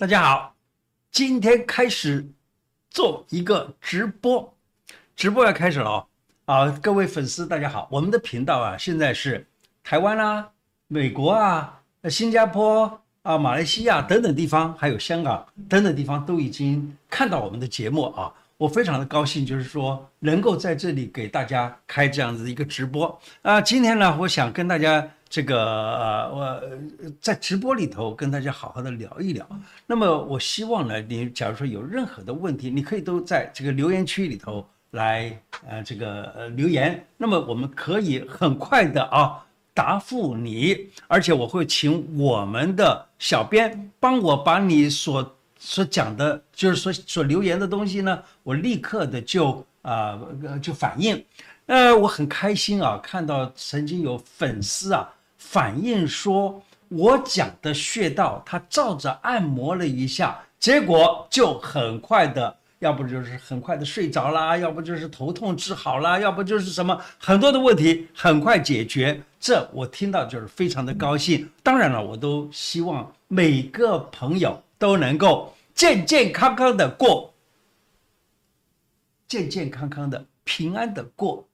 大家好，今天开始做一个直播，直播要开始了。啊，各位粉丝大家好，我们的频道啊，现在是台湾啊、美国啊、新加坡啊、马来西亚等等地方，还有香港等等地方都已经看到我们的节目啊。我非常的高兴，就是说能够在这里给大家开这样子的一个直播啊。今天呢，我想跟大家这个呃，我在直播里头跟大家好好的聊一聊。那么我希望呢，你假如说有任何的问题，你可以都在这个留言区里头来呃这个呃留言。那么我们可以很快的啊答复你，而且我会请我们的小编帮我把你所。所讲的，就是说所留言的东西呢，我立刻的就啊、呃、就反应，呃，我很开心啊，看到曾经有粉丝啊反映说，我讲的穴道，他照着按摩了一下，结果就很快的，要不就是很快的睡着啦，要不就是头痛治好啦，要不就是什么很多的问题很快解决，这我听到就是非常的高兴。当然了，我都希望每个朋友。都能够健健康康的过，健健康康的平安的过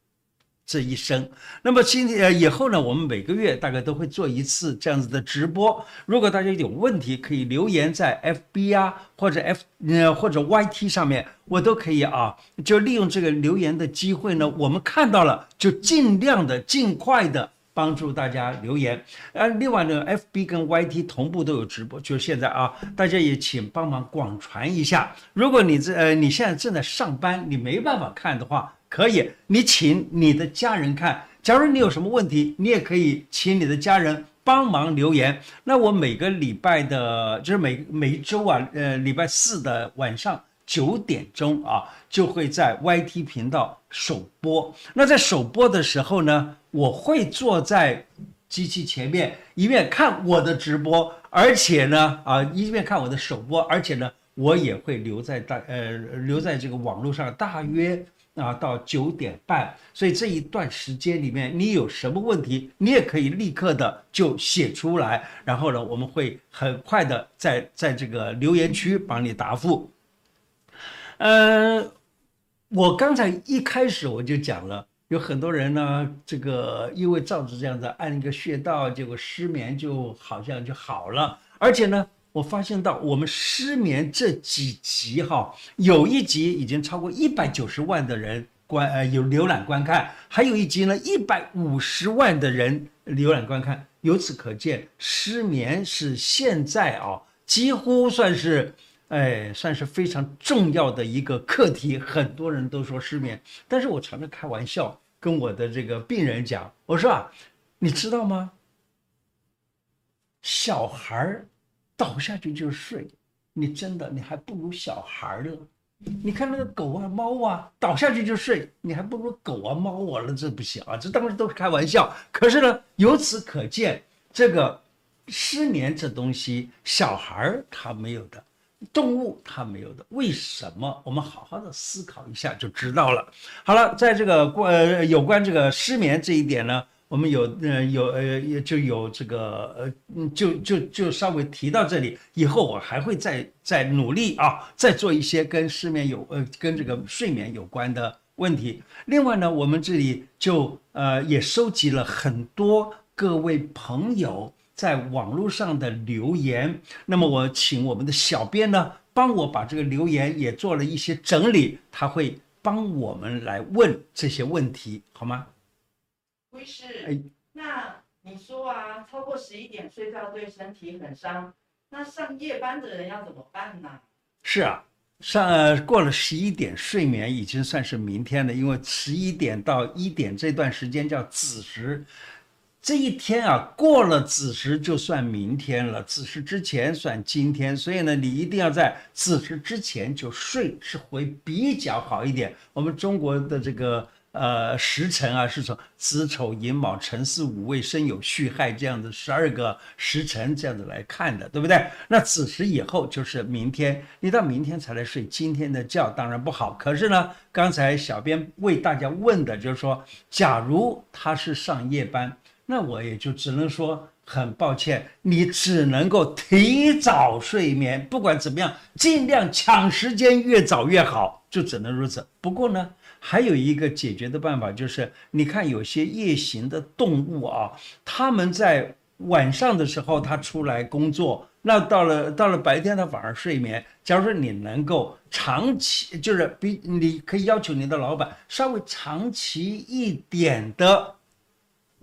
这一生。那么今天呃以后呢，我们每个月大概都会做一次这样子的直播。如果大家有问题，可以留言在 FB 啊，或者 F 呃或者 YT 上面，我都可以啊。就利用这个留言的机会呢，我们看到了就尽量的尽快的。帮助大家留言，呃，另外呢，FB 跟 YT 同步都有直播，就是现在啊，大家也请帮忙广传一下。如果你这呃你现在正在上班，你没办法看的话，可以你请你的家人看。假如你有什么问题，你也可以请你的家人帮忙留言。那我每个礼拜的，就是每每一周啊，呃，礼拜四的晚上。九点钟啊，就会在 YT 频道首播。那在首播的时候呢，我会坐在机器前面，一面看我的直播，而且呢，啊，一面看我的首播，而且呢，我也会留在大呃留在这个网络上，大约啊到九点半。所以这一段时间里面，你有什么问题，你也可以立刻的就写出来，然后呢，我们会很快的在在这个留言区帮你答复。呃，我刚才一开始我就讲了，有很多人呢，这个因为照着这样子按一个穴道，结果失眠就好像就好了。而且呢，我发现到我们失眠这几集哈，有一集已经超过一百九十万的人观呃有浏览观看，还有一集呢一百五十万的人浏览观看。由此可见，失眠是现在啊几乎算是。哎，算是非常重要的一个课题。很多人都说失眠，但是我常常开玩笑跟我的这个病人讲，我说啊，你知道吗？小孩倒下去就睡，你真的你还不如小孩了。你看那个狗啊、猫啊，倒下去就睡，你还不如狗啊、猫啊了。这不行啊，这当然都是开玩笑。可是呢，由此可见，这个失眠这东西，小孩他没有的。动物它没有的，为什么？我们好好的思考一下就知道了。好了，在这个关呃有关这个失眠这一点呢，我们有呃有呃也就有这个呃就就就稍微提到这里，以后我还会再再努力啊，再做一些跟失眠有呃跟这个睡眠有关的问题。另外呢，我们这里就呃也收集了很多各位朋友。在网络上的留言，那么我请我们的小编呢，帮我把这个留言也做了一些整理，他会帮我们来问这些问题，好吗？医师，哎，那你说啊，超过十一点睡觉对身体很伤，那上夜班的人要怎么办呢？是啊，上，呃，过了十一点睡眠已经算是明天了，因为十一点到一点这段时间叫子时。这一天啊，过了子时就算明天了，子时之前算今天，所以呢，你一定要在子时之前就睡，是会比较好一点。我们中国的这个呃时辰啊，是从子丑寅卯辰巳午未申酉戌亥这样的十二个时辰这样子来看的，对不对？那子时以后就是明天，你到明天才来睡今天的觉，当然不好。可是呢，刚才小编为大家问的就是说，假如他是上夜班。那我也就只能说，很抱歉，你只能够提早睡眠，不管怎么样，尽量抢时间，越早越好，就只能如此。不过呢，还有一个解决的办法，就是你看有些夜行的动物啊，他们在晚上的时候他出来工作，那到了到了白天他反而睡眠。假如说你能够长期，就是比你可以要求你的老板稍微长期一点的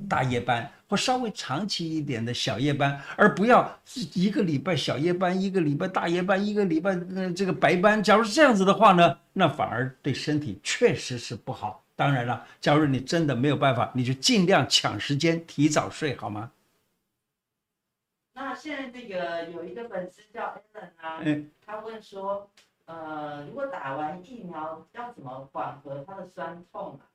大夜班。或稍微长期一点的小夜班，而不要一个礼拜小夜班，一个礼拜大夜班，一个礼拜嗯这个白班。假如是这样子的话呢，那反而对身体确实是不好。当然了，假如你真的没有办法，你就尽量抢时间提早睡，好吗？那现在这个有一个粉丝叫 Allen 啊，他问说，呃，如果打完疫苗要怎么缓和他的酸痛啊？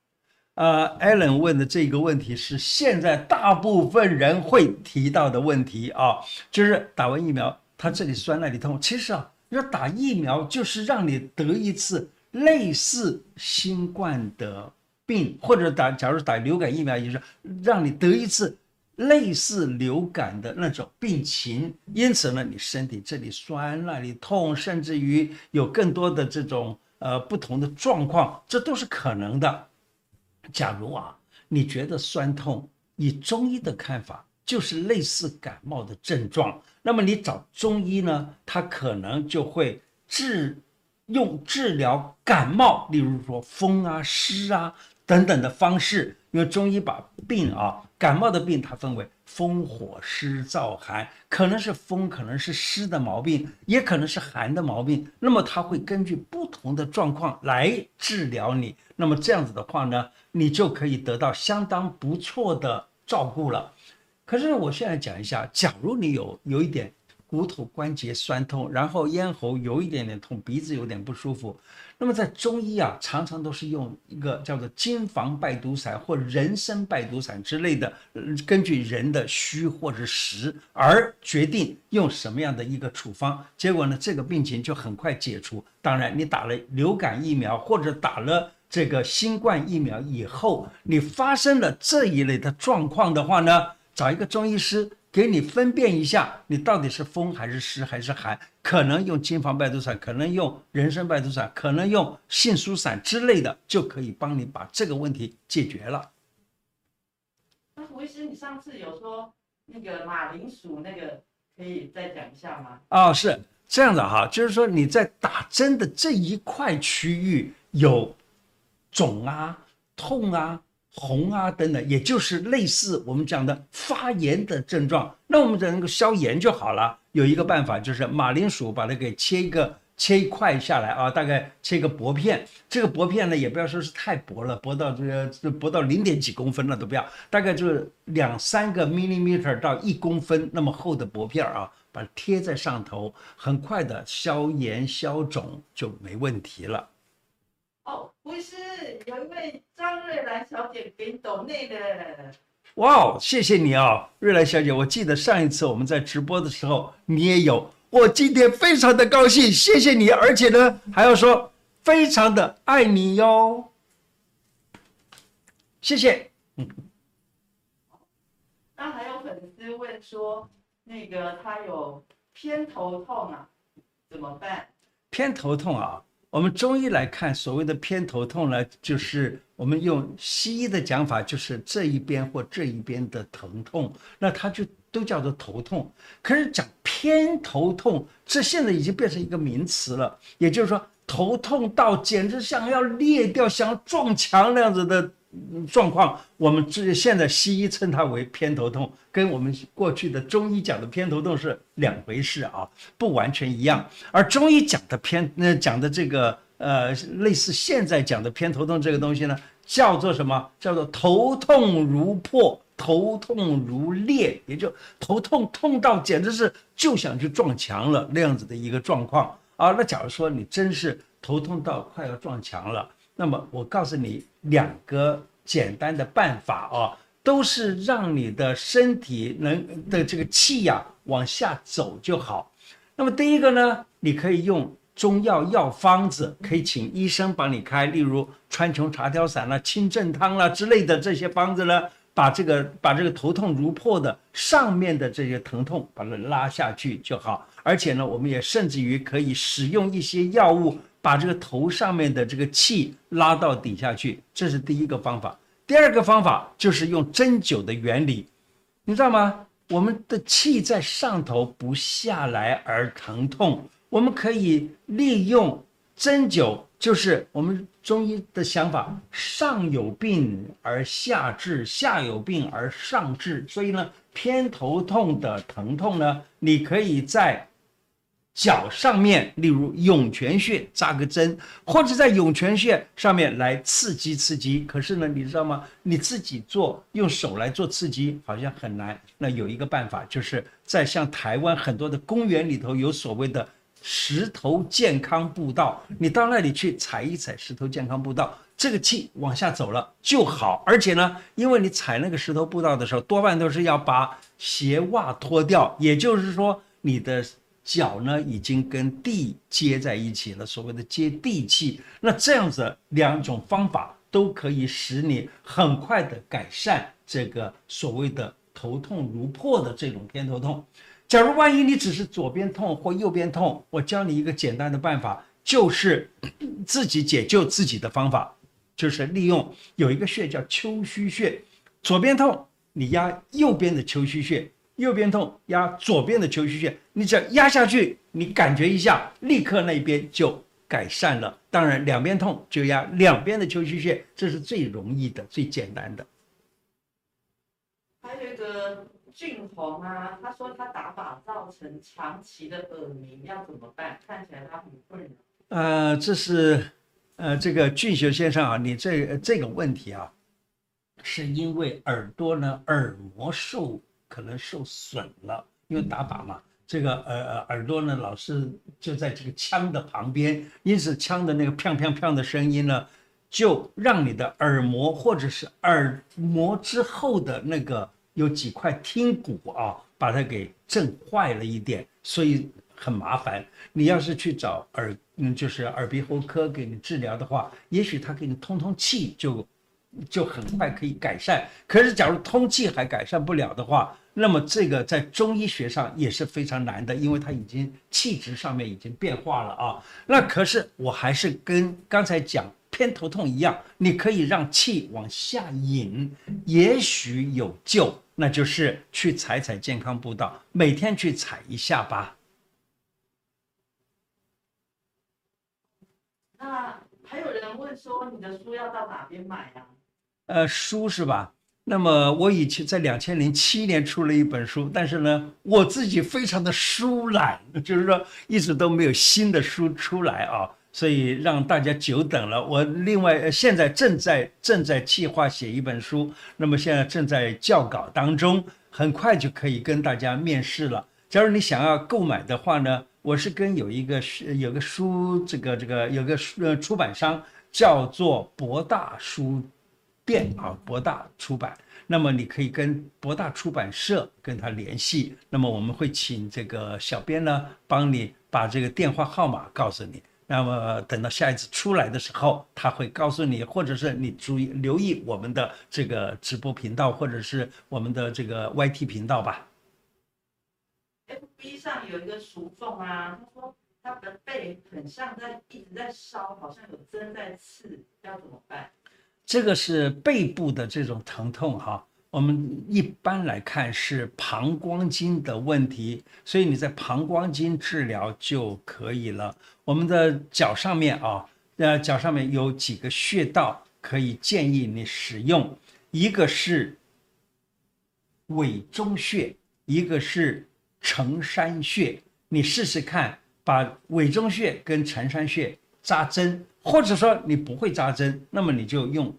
呃，Allen 问的这个问题是现在大部分人会提到的问题啊，就是打完疫苗，他这里酸那里痛。其实啊，要打疫苗就是让你得一次类似新冠的病，或者打，假如打流感疫苗也是让你得一次类似流感的那种病情。因此呢，你身体这里酸那里痛，甚至于有更多的这种呃不同的状况，这都是可能的。假如啊，你觉得酸痛，以中医的看法，就是类似感冒的症状，那么你找中医呢，他可能就会治用治疗感冒，例如说风啊、湿啊等等的方式，因为中医把病啊，感冒的病它分为风、火、湿、燥、寒，可能是风，可能是湿的毛病，也可能是寒的毛病，那么他会根据不同的状况来治疗你。那么这样子的话呢，你就可以得到相当不错的照顾了。可是我现在讲一下，假如你有有一点骨头关节酸痛，然后咽喉有一点点痛，鼻子有点不舒服，那么在中医啊，常常都是用一个叫做金防败毒散或人参败毒散之类的，根据人的虚或者实而决定用什么样的一个处方，结果呢，这个病情就很快解除。当然，你打了流感疫苗或者打了。这个新冠疫苗以后，你发生了这一类的状况的话呢，找一个中医师给你分辨一下，你到底是风还是湿还是寒，可能用金防败毒散，可能用人参败毒散，可能用杏苏散之类的，就可以帮你把这个问题解决了。那胡医师，你上次有说那个马铃薯那个，可以再讲一下吗？哦，是这样的哈，就是说你在打针的这一块区域有。肿啊、痛啊、红啊等等，也就是类似我们讲的发炎的症状。那我们只能够消炎就好了。有一个办法就是马铃薯，把它给切一个切一块下来啊，大概切个薄片。这个薄片呢，也不要说是太薄了，薄到这个薄到零点几公分了都不要，大概就是两三个 millimeter 到一公分那么厚的薄片啊，把它贴在上头，很快的消炎消肿就没问题了。哦，不是，有一位张瑞兰小姐给你抖内的。哇哦，谢谢你啊，瑞兰小姐，我记得上一次我们在直播的时候你也有，我今天非常的高兴，谢谢你，而且呢还要说非常的爱你哟，谢谢。嗯，那还有粉丝问说，那个他有偏头痛啊，怎么办？偏头痛啊。我们中医来看，所谓的偏头痛呢，就是我们用西医的讲法，就是这一边或这一边的疼痛，那它就都叫做头痛。可是讲偏头痛，这现在已经变成一个名词了，也就是说，头痛到简直像要裂掉、像撞墙那样子的。状况，我们这现在西医称它为偏头痛，跟我们过去的中医讲的偏头痛是两回事啊，不完全一样。而中医讲的偏，那讲的这个呃，类似现在讲的偏头痛这个东西呢，叫做什么？叫做头痛如破，头痛如裂，也就头痛痛到简直是就想去撞墙了那样子的一个状况啊。那假如说你真是头痛到快要撞墙了。那么我告诉你两个简单的办法啊，都是让你的身体能的这个气呀往下走就好。那么第一个呢，你可以用中药药方子，可以请医生帮你开，例如川穹茶调散啦、清镇汤啦之类的这些方子呢，把这个把这个头痛如破的上面的这些疼痛把它拉下去就好。而且呢，我们也甚至于可以使用一些药物，把这个头上面的这个气拉到底下去。这是第一个方法。第二个方法就是用针灸的原理，你知道吗？我们的气在上头不下来而疼痛，我们可以利用针灸，就是我们中医的想法，上有病而下治，下有病而上治。所以呢，偏头痛的疼痛呢，你可以在。脚上面，例如涌泉穴扎个针，或者在涌泉穴上面来刺激刺激。可是呢，你知道吗？你自己做，用手来做刺激好像很难。那有一个办法，就是在像台湾很多的公园里头有所谓的石头健康步道，你到那里去踩一踩石头健康步道，这个气往下走了就好。而且呢，因为你踩那个石头步道的时候，多半都是要把鞋袜脱掉，也就是说你的。脚呢已经跟地接在一起了，所谓的接地气。那这样子两种方法都可以使你很快的改善这个所谓的头痛如破的这种偏头痛。假如万一你只是左边痛或右边痛，我教你一个简单的办法，就是 自己解救自己的方法，就是利用有一个穴叫丘虚穴，左边痛你压右边的丘虚穴。右边痛，压左边的丘虚穴，你只要压下去，你感觉一下，立刻那边就改善了。当然，两边痛就压两边的丘虚穴，这是最容易的、最简单的。还有一个俊宏啊，他说他打靶造成长期的耳鸣，要怎么办？看起来他很困扰。呃，这是呃这个俊雄先生啊，你这这个问题啊，是因为耳朵呢耳膜受。可能受损了，因为打靶嘛，这个呃呃耳朵呢老是就在这个枪的旁边，因此枪的那个砰砰砰的声音呢，就让你的耳膜或者是耳膜之后的那个有几块听骨啊，把它给震坏了一点，所以很麻烦。你要是去找耳嗯就是耳鼻喉科给你治疗的话，也许他给你通通气就。就很快可以改善。可是，假如通气还改善不了的话，那么这个在中医学上也是非常难的，因为它已经气质上面已经变化了啊。那可是我还是跟刚才讲偏头痛一样，你可以让气往下引，也许有救。那就是去踩踩健康步道，每天去踩一下吧。那还有人问说，你的书要到哪边买啊？呃，书是吧？那么我以前在两千零七年出了一本书，但是呢，我自己非常的疏懒，就是说一直都没有新的书出来啊，所以让大家久等了。我另外现在正在正在计划写一本书，那么现在正在校稿当中，很快就可以跟大家面世了。假如你想要购买的话呢，我是跟有一个书有个书，这个这个有个书呃出版商叫做博大书。变啊，博大出版，那么你可以跟博大出版社跟他联系，那么我们会请这个小编呢帮你把这个电话号码告诉你，那么等到下一次出来的时候，他会告诉你，或者是你注意留意我们的这个直播频道，或者是我们的这个 YT 频道吧。FB 上有一个淑凤啊，他说他的背很像在一直在烧，好像有针在刺，要怎么办？这个是背部的这种疼痛哈，我们一般来看是膀胱经的问题，所以你在膀胱经治疗就可以了。我们的脚上面啊，呃，脚上面有几个穴道可以建议你使用，一个是委中穴，一个是承山穴，你试试看，把委中穴跟承山穴扎针。或者说你不会扎针，那么你就用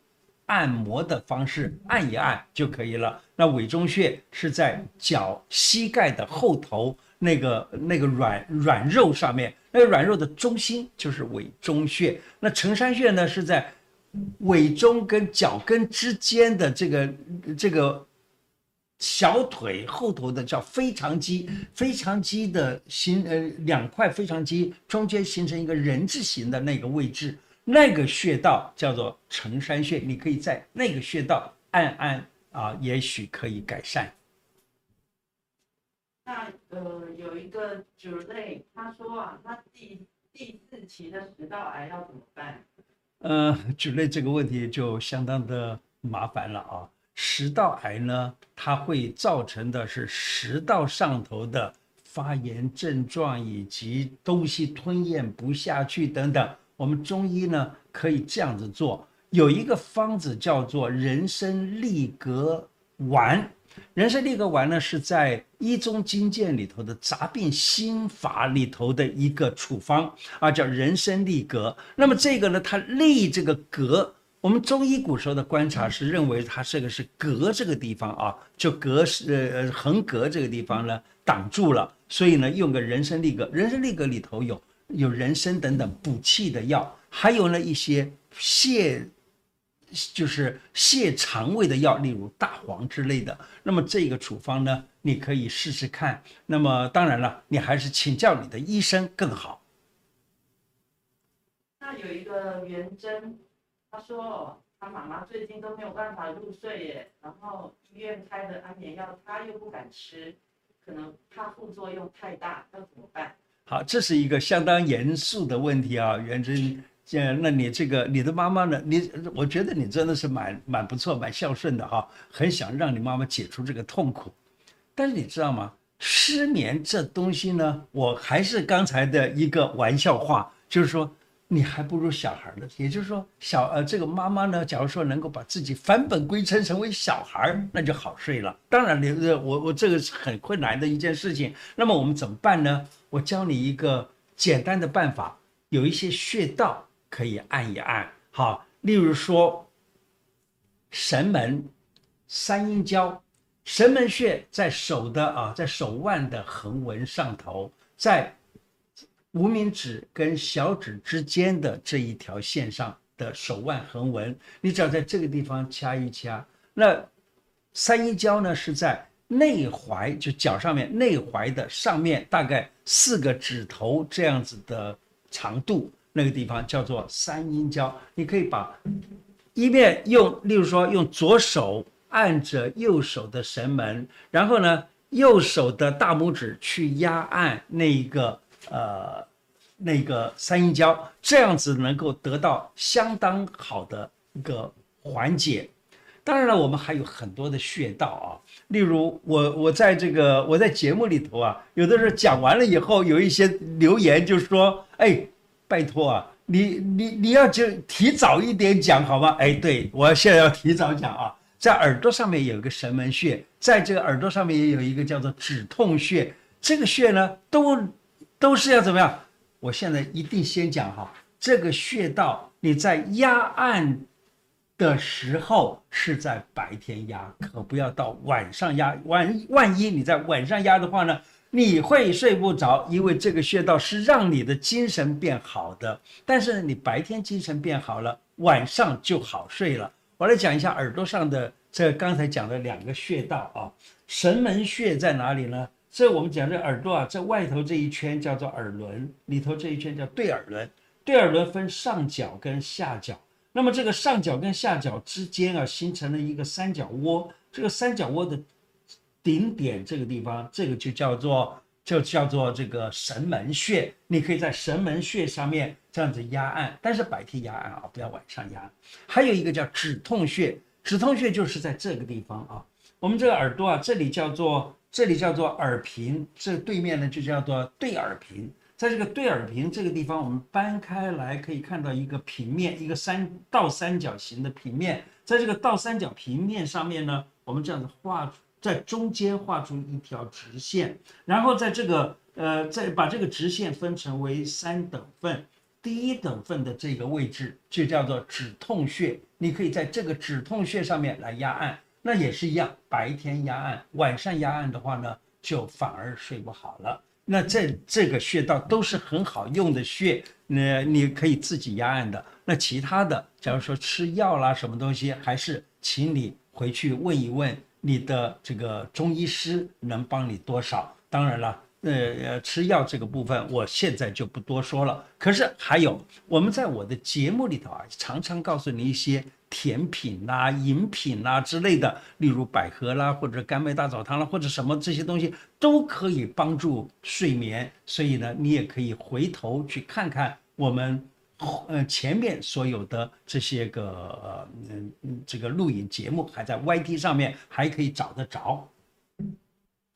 按摩的方式按一按就可以了。那委中穴是在脚膝盖的后头那个那个软软肉上面，那个软肉的中心就是委中穴。那承山穴呢是在委中跟脚跟之间的这个这个。小腿后头的叫腓肠肌，腓肠肌的形呃两块腓肠肌中间形成一个人字形的那个位置，那个穴道叫做承山穴，你可以在那个穴道按按啊，也许可以改善。那呃，有一个主类，他说啊，他第第四期的食道癌要怎么办？呃，主类这个问题就相当的麻烦了啊。食道癌呢，它会造成的是食道上头的发炎症状，以及东西吞咽不下去等等。我们中医呢，可以这样子做，有一个方子叫做人参利格丸。人参利格丸呢，是在《医宗金鉴》里头的杂病心法里头的一个处方啊，叫人参利格。那么这个呢，它利这个格，我们中医古时候的观察是认为它这个是膈这个地方啊，就膈是呃横膈这个地方呢挡住了，所以呢用个人参利格。人参利格里头有有人参等等补气的药，还有呢一些泻。就是泻肠胃的药，例如大黄之类的。那么这个处方呢，你可以试试看。那么当然了，你还是请教你的医生更好。那有一个元珍，他说他妈妈最近都没有办法入睡耶，然后医院开的安眠药他又不敢吃，可能怕副作用太大，要怎么办？好，这是一个相当严肃的问题啊，元珍。那你这个你的妈妈呢？你我觉得你真的是蛮蛮不错、蛮孝顺的哈，很想让你妈妈解除这个痛苦。但是你知道吗？失眠这东西呢，我还是刚才的一个玩笑话，就是说你还不如小孩呢。也就是说，小呃这个妈妈呢，假如说能够把自己返本归真，成为小孩，那就好睡了。当然，你我我这个是很困难的一件事情。那么我们怎么办呢？我教你一个简单的办法，有一些穴道。可以按一按，好，例如说，神门、三阴交，神门穴在手的啊，在手腕的横纹上头，在无名指跟小指之间的这一条线上的手腕横纹，你只要在这个地方掐一掐。那三阴交呢，是在内踝，就脚上面内踝的上面，大概四个指头这样子的长度。那个地方叫做三阴交，你可以把一面用，例如说用左手按着右手的神门，然后呢，右手的大拇指去压按那一个呃那个三阴交，这样子能够得到相当好的一个缓解。当然了，我们还有很多的穴道啊，例如我我在这个我在节目里头啊，有的时候讲完了以后，有一些留言就说，哎。拜托啊，你你你要就提早一点讲好吗？哎，对，我现在要提早讲啊，在耳朵上面有一个神门穴，在这个耳朵上面也有一个叫做止痛穴，这个穴呢都都是要怎么样？我现在一定先讲哈，这个穴道你在压按的时候是在白天压，可不要到晚上压。万万一你在晚上压的话呢？你会睡不着，因为这个穴道是让你的精神变好的。但是你白天精神变好了，晚上就好睡了。我来讲一下耳朵上的这刚才讲的两个穴道啊。神门穴在哪里呢？这我们讲这耳朵啊，这外头这一圈叫做耳轮，里头这一圈叫对耳轮。对耳轮分上角跟下角，那么这个上角跟下角之间啊，形成了一个三角窝。这个三角窝的。顶点这个地方，这个就叫做就叫做这个神门穴。你可以在神门穴上面这样子压按，但是白天压按啊，不要晚上压。还有一个叫止痛穴，止痛穴就是在这个地方啊。我们这个耳朵啊，这里叫做这里叫做耳屏，这对面呢就叫做对耳屏。在这个对耳屏这个地方，我们掰开来可以看到一个平面，一个三倒三角形的平面。在这个倒三角平面上面呢，我们这样子画。在中间画出一条直线，然后在这个呃，再把这个直线分成为三等份，第一等份的这个位置就叫做止痛穴。你可以在这个止痛穴上面来压按，那也是一样，白天压按，晚上压按的话呢，就反而睡不好了。那这这个穴道都是很好用的穴，那你可以自己压按的。那其他的，假如说吃药啦什么东西，还是请你回去问一问。你的这个中医师能帮你多少？当然了，呃，吃药这个部分，我现在就不多说了。可是还有，我们在我的节目里头啊，常常告诉你一些甜品啦、饮品啦之类的，例如百合啦，或者甘麦大枣汤啦，或者什么这些东西都可以帮助睡眠。所以呢，你也可以回头去看看我们呃前面所有的这些个嗯嗯这个录影节目，还在 YT 上面还可以找得着。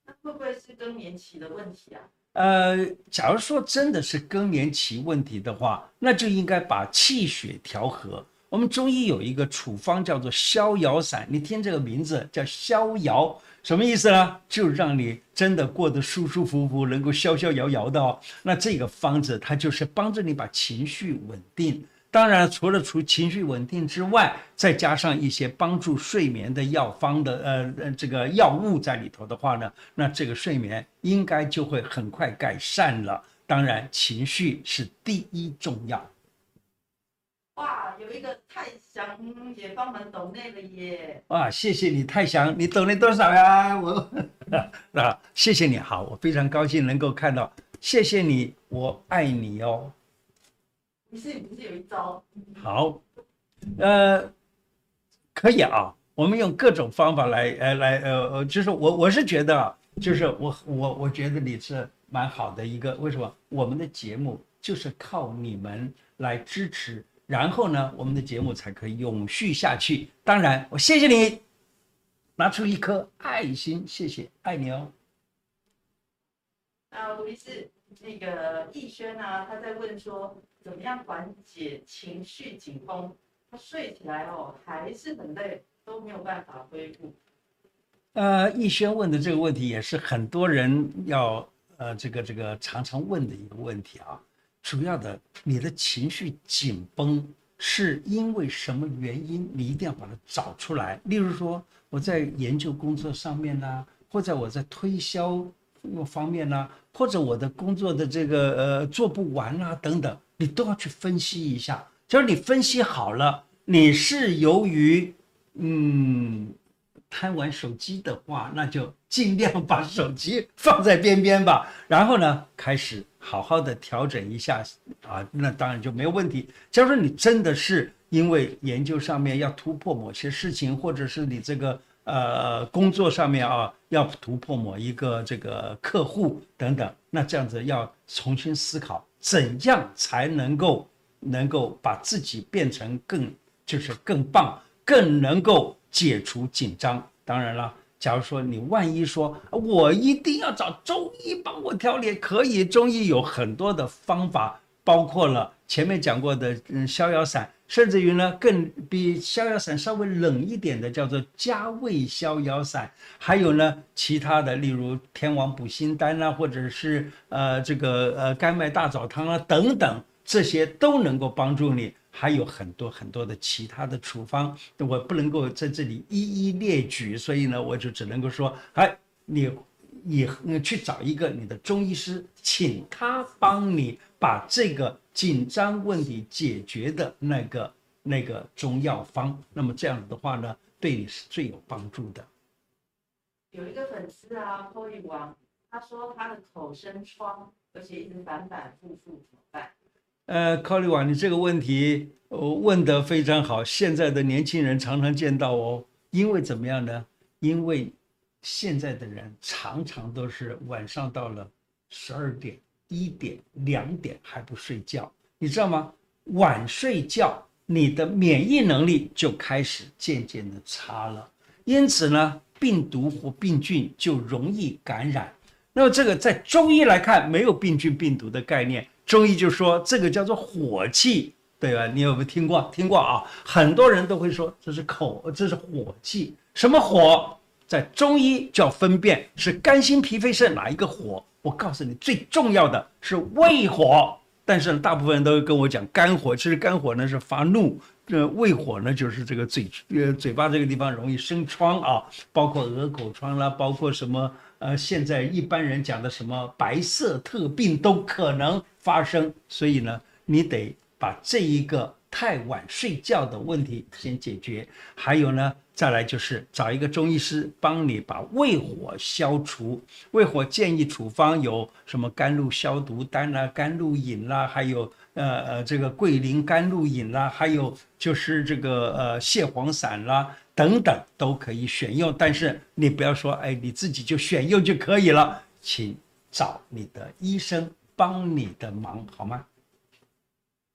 那会不会是更年期的问题啊？呃，假如说真的是更年期问题的话，那就应该把气血调和。我们中医有一个处方叫做逍遥散，你听这个名字叫逍遥，什么意思呢？就让你真的过得舒舒服服，能够逍逍遥遥的哦。那这个方子它就是帮着你把情绪稳定。当然，除了除情绪稳定之外，再加上一些帮助睡眠的药方的呃呃这个药物在里头的话呢，那这个睡眠应该就会很快改善了。当然，情绪是第一重要。哇，有一个泰祥也帮忙抖内了耶！哇，谢谢你泰祥，你抖内多少呀？我 啊，谢谢你好，我非常高兴能够看到，谢谢你，我爱你哦。你是不是有一招？好，呃，可以啊，我们用各种方法来，呃，来，呃，呃，就是我我是觉得，就是我我我觉得你是蛮好的一个，为什么？我们的节目就是靠你们来支持，然后呢，我们的节目才可以永续下去。当然，我谢谢你，拿出一颗爱心，谢谢，爱你哦。啊，卢医师，那个逸轩啊，他在问说。怎么样缓解情绪紧绷？他睡起来哦，还是很累，都没有办法恢复。呃，逸轩问的这个问题也是很多人要呃这个这个常常问的一个问题啊。主要的，你的情绪紧绷是因为什么原因？你一定要把它找出来。例如说，我在研究工作上面呢，或者我在推销方面呢，或者我的工作的这个呃做不完啊等等。你都要去分析一下，就是你分析好了，你是由于嗯贪玩手机的话，那就尽量把手机放在边边吧。然后呢，开始好好的调整一下啊，那当然就没有问题。假如说你真的是因为研究上面要突破某些事情，或者是你这个呃工作上面啊要突破某一个这个客户等等，那这样子要重新思考。怎样才能够能够把自己变成更就是更棒，更能够解除紧张？当然了，假如说你万一说我一定要找中医帮我调理，可以，中医有很多的方法，包括了前面讲过的嗯逍遥散。甚至于呢，更比逍遥散稍微冷一点的，叫做加味逍遥散。还有呢，其他的，例如天王补心丹啊，或者是呃这个呃甘麦大枣汤啊等等，这些都能够帮助你。还有很多很多的其他的处方，我不能够在这里一一列举，所以呢，我就只能够说，哎，你你去找一个你的中医师，请他帮你把这个。紧张问题解决的那个那个中药方，那么这样子的话呢，对你是最有帮助的。有一个粉丝啊，破玉王，他说他的口生疮，而且一直反反复复，怎么办？呃，考利瓦，你这个问题我问得非常好。现在的年轻人常常见到哦，因为怎么样呢？因为现在的人常常都是晚上到了十二点。一点两点还不睡觉，你知道吗？晚睡觉，你的免疫能力就开始渐渐的差了，因此呢，病毒或病菌就容易感染。那么这个在中医来看，没有病菌病毒的概念，中医就说这个叫做火气，对吧？你有没有听过？听过啊？很多人都会说这是口，这是火气。什么火？在中医叫分辨是肝心脾肺肾哪一个火。我告诉你，最重要的是胃火，但是大部分人都跟我讲肝火。其实肝火呢是发怒，呃，胃火呢就是这个嘴，呃，嘴巴这个地方容易生疮啊，包括鹅口疮啦，包括什么，呃，现在一般人讲的什么白色特病都可能发生。所以呢，你得把这一个太晚睡觉的问题先解决，还有呢，再来就是找一个中医师帮你把胃火消除。胃火建议处方有什么甘露消毒丹啦、甘露饮啦，还有呃呃这个桂林甘露饮啦，还有就是这个呃泻黄散啦等等都可以选用。但是你不要说哎你自己就选用就可以了，请找你的医生帮你的忙好吗？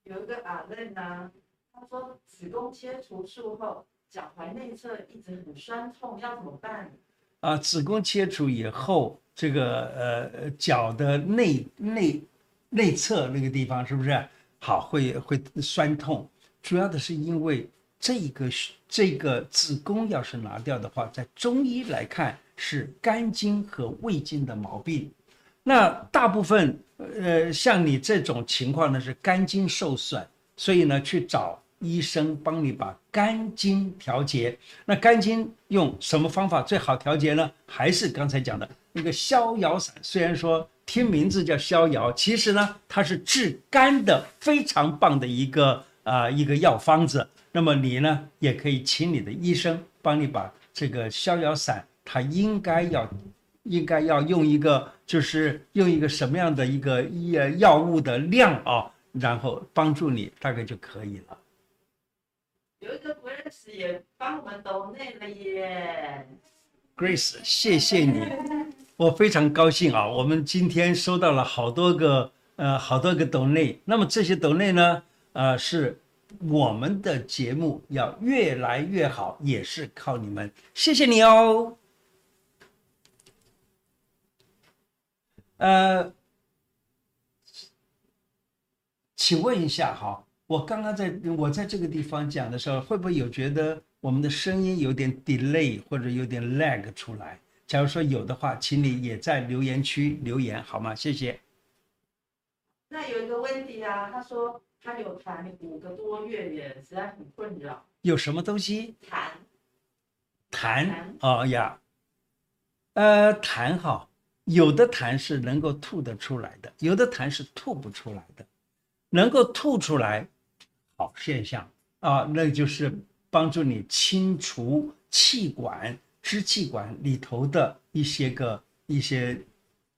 有一个阿任呢，他说子宫切除术后，脚踝内侧一直很酸痛，要怎么办？啊，子宫切除以后，这个呃脚的内内内侧那个地方是不是好会会酸痛？主要的是因为这个这个子宫要是拿掉的话，在中医来看是肝经和胃经的毛病。那大部分，呃，像你这种情况呢，是肝经受损，所以呢，去找医生帮你把肝经调节。那肝经用什么方法最好调节呢？还是刚才讲的那个逍遥散。虽然说听名字叫逍遥，其实呢，它是治肝的非常棒的一个啊、一个药方子。那么你呢，也可以请你的医生帮你把这个逍遥散，它应该要。应该要用一个，就是用一个什么样的一个药药物的量啊，然后帮助你，大概就可以了。有一个 Grace 也帮我们 donate 了耶，Grace，谢谢你，我非常高兴啊！我们今天收到了好多个呃好多个 donate，那么这些 donate 呢，呃，是我们的节目要越来越好，也是靠你们，谢谢你哦。呃，请问一下哈，我刚刚在我在这个地方讲的时候，会不会有觉得我们的声音有点 delay 或者有点 lag 出来？假如说有的话，请你也在留言区留言好吗？谢谢。那有一个问题啊，他说他有痰五个多月也实在很困扰。有什么东西？痰。痰。哦呀，呃，痰哈。有的痰是能够吐得出来的，有的痰是吐不出来的。能够吐出来，好现象啊，那就是帮助你清除气管、支气管里头的一些个一些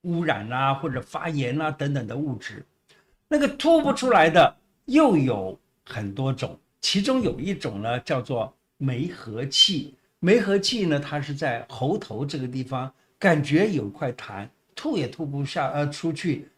污染啊，或者发炎啊等等的物质。那个吐不出来的又有很多种，其中有一种呢叫做梅核气。梅核气呢，它是在喉头这个地方。感觉有块痰，吐也吐不下，呃，出去，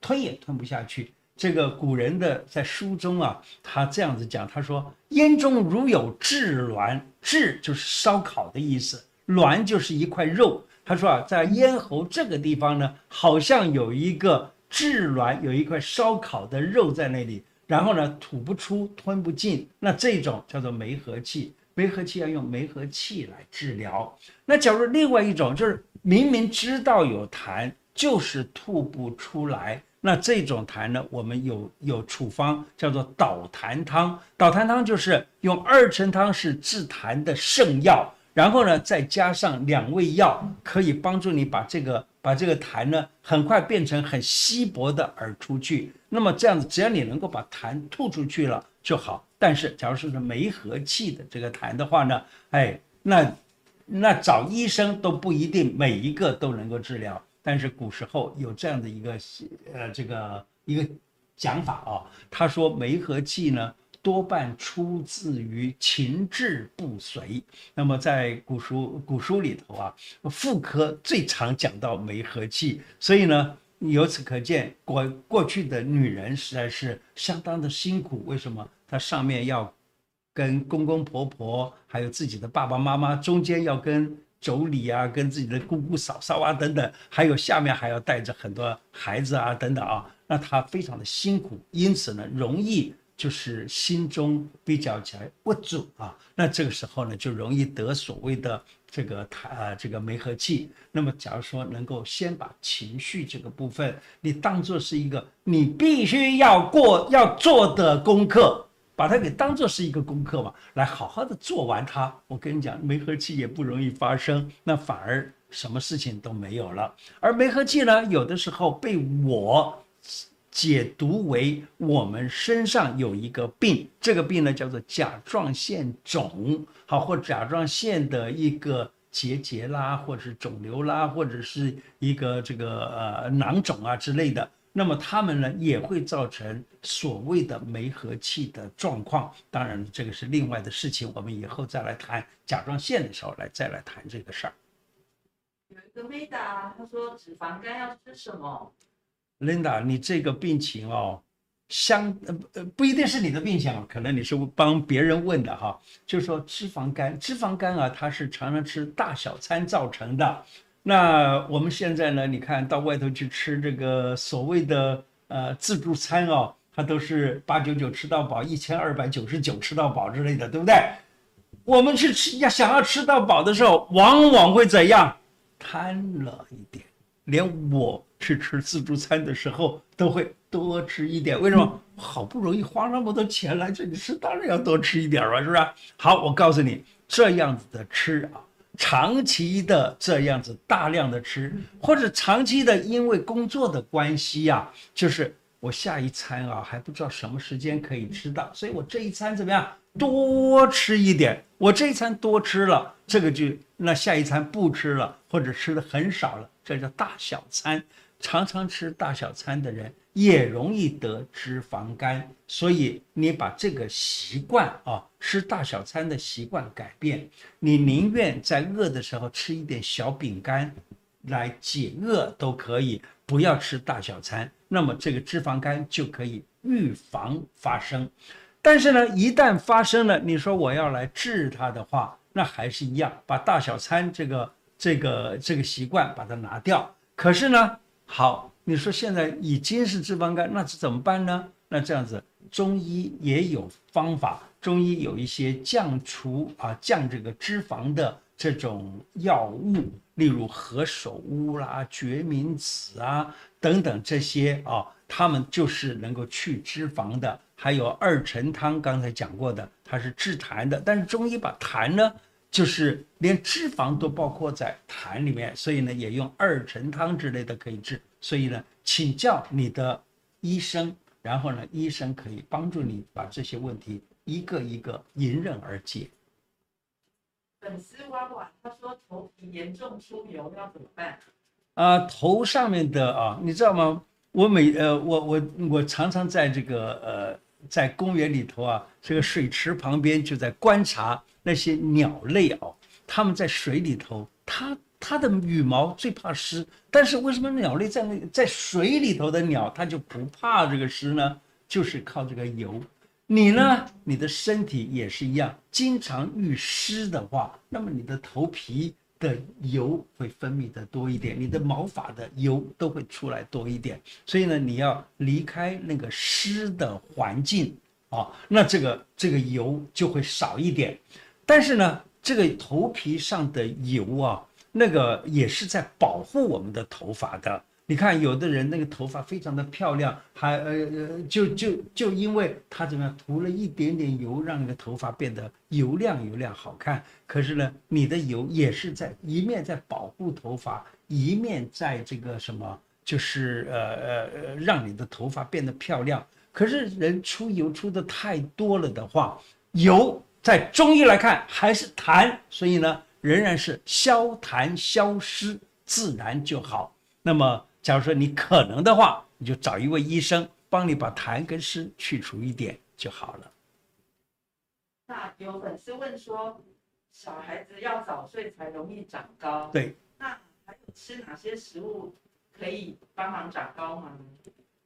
吞也吞不下去。这个古人的在书中啊，他这样子讲，他说：“咽中如有炙滦，炙就是烧烤的意思，滦就是一块肉。”他说啊，在咽喉这个地方呢，好像有一个炙滦，有一块烧烤的肉在那里，然后呢，吐不出，吞不进，那这种叫做梅核气。梅核气要用梅核气来治疗。那假如另外一种就是明明知道有痰，就是吐不出来，那这种痰呢，我们有有处方叫做导痰汤。导痰汤就是用二陈汤是治痰的圣药，然后呢再加上两味药，可以帮助你把这个把这个痰呢很快变成很稀薄的而出去。那么这样子，只要你能够把痰吐出去了就好。但是，假如说是梅核气的这个痰的话呢，哎，那那找医生都不一定每一个都能够治疗。但是古时候有这样的一个呃这个一个讲法啊、他说梅核气呢多半出自于情志不遂。那么在古书古书里头啊，妇科最常讲到梅核气，所以呢。由此可见，过过去的女人实在是相当的辛苦。为什么？她上面要跟公公婆婆，还有自己的爸爸妈妈，中间要跟妯娌啊，跟自己的姑姑嫂嫂啊等等，还有下面还要带着很多孩子啊等等啊，那她非常的辛苦，因此呢，容易就是心中比较起来不足啊。那这个时候呢，就容易得所谓的。这个痰啊，这个梅核气。那么，假如说能够先把情绪这个部分，你当做是一个你必须要过要做的功课，把它给当做是一个功课嘛，来好好的做完它。我跟你讲，梅核气也不容易发生，那反而什么事情都没有了。而梅核气呢，有的时候被我解读为我们身上有一个病，这个病呢叫做甲状腺肿，好，或甲状腺的一个结节啦，或者是肿瘤啦，或者是一个这个呃囊肿啊之类的。那么它们呢也会造成所谓的酶和气的状况。当然，这个是另外的事情，我们以后再来谈甲状腺的时候来再来谈这个事儿。有一个 Linda，他说脂肪肝要吃什么？Linda，你这个病情哦，相呃呃不一定是你的病情，可能你是帮别人问的哈。就说脂肪肝，脂肪肝啊，它是常常吃大小餐造成的。那我们现在呢？你看到外头去吃这个所谓的呃自助餐哦，它都是八九九吃到饱，一千二百九十九吃到饱之类的，对不对？我们去吃要想要吃到饱的时候，往往会怎样？贪了一点。连我去吃自助餐的时候，都会多吃一点。为什么？好不容易花那么多钱来这里吃，当然要多吃一点了，是不是？好，我告诉你，这样子的吃啊。长期的这样子大量的吃，或者长期的因为工作的关系呀、啊，就是我下一餐啊还不知道什么时间可以吃到，所以我这一餐怎么样？多吃一点。我这一餐多吃了，这个就那下一餐不吃了，或者吃的很少了，这叫大小餐。常常吃大小餐的人也容易得脂肪肝，所以你把这个习惯啊，吃大小餐的习惯改变，你宁愿在饿的时候吃一点小饼干来解饿都可以，不要吃大小餐，那么这个脂肪肝就可以预防发生。但是呢，一旦发生了，你说我要来治它的话，那还是一样，把大小餐这个这个这个习惯把它拿掉。可是呢，好，你说现在已经是脂肪肝，那是怎么办呢？那这样子，中医也有方法，中医有一些降除啊降这个脂肪的这种药物，例如何首乌啦、决明子啊等等这些啊，他们就是能够去脂肪的。还有二陈汤，刚才讲过的，它是治痰的，但是中医把痰呢。就是连脂肪都包括在痰里面，所以呢，也用二陈汤之类的可以治。所以呢，请教你的医生，然后呢，医生可以帮助你把这些问题一个一个迎刃而解。粉丝娃娃他说头皮严重出油要怎么办？啊，头上面的啊，你知道吗？我每呃，我我我常常在这个呃，在公园里头啊，这个水池旁边就在观察。那些鸟类哦，它们在水里头，它它的羽毛最怕湿，但是为什么鸟类在那在水里头的鸟它就不怕这个湿呢？就是靠这个油。你呢，你的身体也是一样，经常遇湿的话，那么你的头皮的油会分泌的多一点，你的毛发的油都会出来多一点。所以呢，你要离开那个湿的环境啊，那这个这个油就会少一点。但是呢，这个头皮上的油啊，那个也是在保护我们的头发的。你看，有的人那个头发非常的漂亮，还呃呃，就就就因为他怎么样涂了一点点油，让你的头发变得油亮油亮好看。可是呢，你的油也是在一面在保护头发，一面在这个什么，就是呃呃呃，让你的头发变得漂亮。可是人出油出的太多了的话，油。在中医来看，还是痰，所以呢，仍然是消痰消湿，自然就好。那么，假如说你可能的话，你就找一位医生帮你把痰跟湿去除一点就好了。那有粉丝问说，小孩子要早睡才容易长高，对，那还有吃哪些食物可以帮忙长高吗？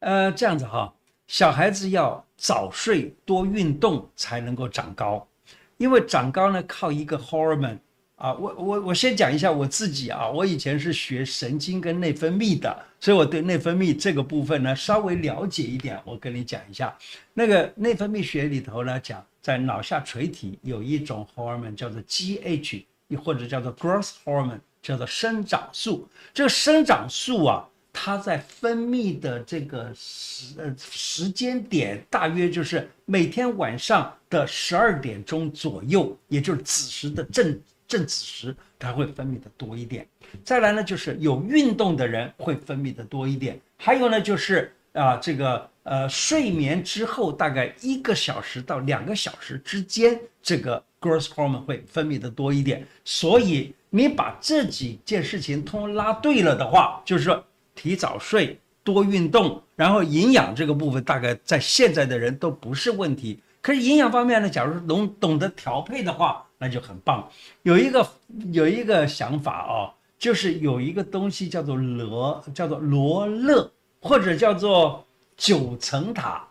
呃，这样子哈，小孩子要早睡多运动才能够长高。因为长高呢，靠一个 hormone 啊，我我我先讲一下我自己啊，我以前是学神经跟内分泌的，所以我对内分泌这个部分呢稍微了解一点。我跟你讲一下，那个内分泌学里头呢讲，在脑下垂体有一种 hormone 叫做 GH，或者叫做 growth hormone，叫做生长素。这个生长素啊。它在分泌的这个时呃时间点，大约就是每天晚上的十二点钟左右，也就是子时的正正子时，它会分泌的多一点。再来呢，就是有运动的人会分泌的多一点。还有呢，就是啊，这个呃睡眠之后大概一个小时到两个小时之间，这个 growth hormone 会分泌的多一点。所以你把这几件事情通通拉对了的话，就是说提早睡、多运动，然后营养这个部分大概在现在的人都不是问题。可是营养方面呢，假如懂懂得调配的话，那就很棒。有一个有一个想法哦，就是有一个东西叫做罗，叫做罗勒。或者叫做九层塔，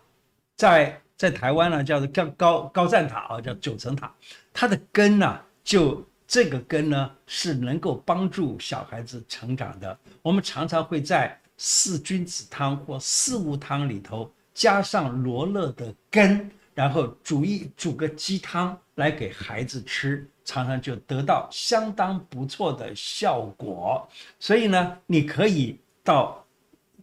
在在台湾呢，叫做高高高赞塔啊，叫九层塔。它的根呢，就这个根呢，是能够帮助小孩子成长的。我们常常会在四君子汤或四物汤里头加上罗勒的根，然后煮一煮个鸡汤来给孩子吃，常常就得到相当不错的效果。所以呢，你可以到。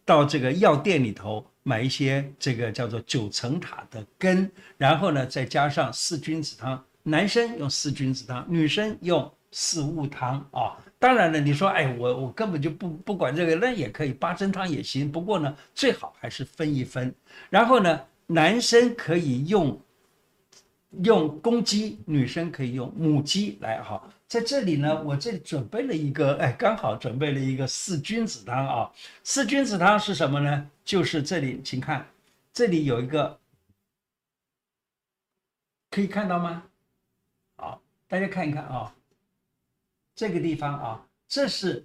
到这个药店里头买一些这个叫做九层塔的根，然后呢，再加上四君子汤，男生用四君子汤，女生用四物汤啊。当然了，你说哎，我我根本就不不管这个，那也可以八珍汤也行。不过呢，最好还是分一分。然后呢，男生可以用用公鸡，女生可以用母鸡来哈。在这里呢，我这里准备了一个，哎，刚好准备了一个四君子汤啊。四君子汤是什么呢？就是这里，请看，这里有一个，可以看到吗？好，大家看一看啊，这个地方啊，这是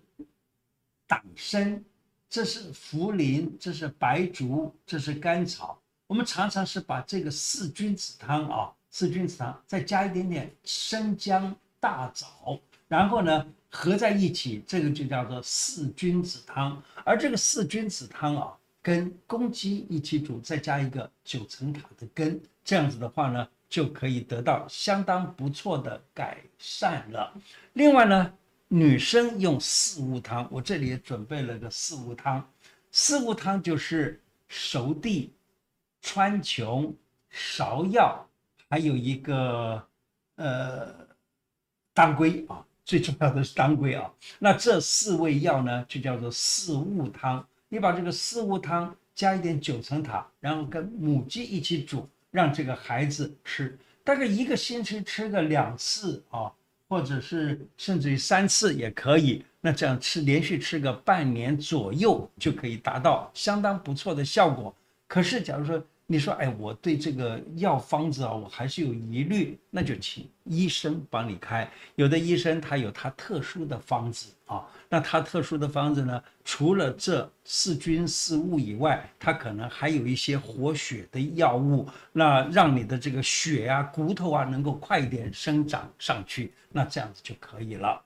党参，这是茯苓，这是白术，这是甘草。我们常常是把这个四君子汤啊，四君子汤再加一点点生姜。大枣，然后呢，合在一起，这个就叫做四君子汤。而这个四君子汤啊，跟公鸡一起煮，再加一个九层塔的根，这样子的话呢，就可以得到相当不错的改善了。另外呢，女生用四物汤，我这里也准备了个四物汤。四物汤就是熟地、川穹、芍药，还有一个呃。当归啊，最重要的是当归啊。那这四味药呢，就叫做四物汤。你把这个四物汤加一点九层塔，然后跟母鸡一起煮，让这个孩子吃，大概一个星期吃个两次啊，或者是甚至于三次也可以。那这样吃，连续吃个半年左右，就可以达到相当不错的效果。可是，假如说，你说，哎，我对这个药方子啊，我还是有疑虑，那就请医生帮你开。有的医生他有他特殊的方子啊，那他特殊的方子呢，除了这四君四物以外，他可能还有一些活血的药物，那让你的这个血啊、骨头啊能够快一点生长上去，那这样子就可以了。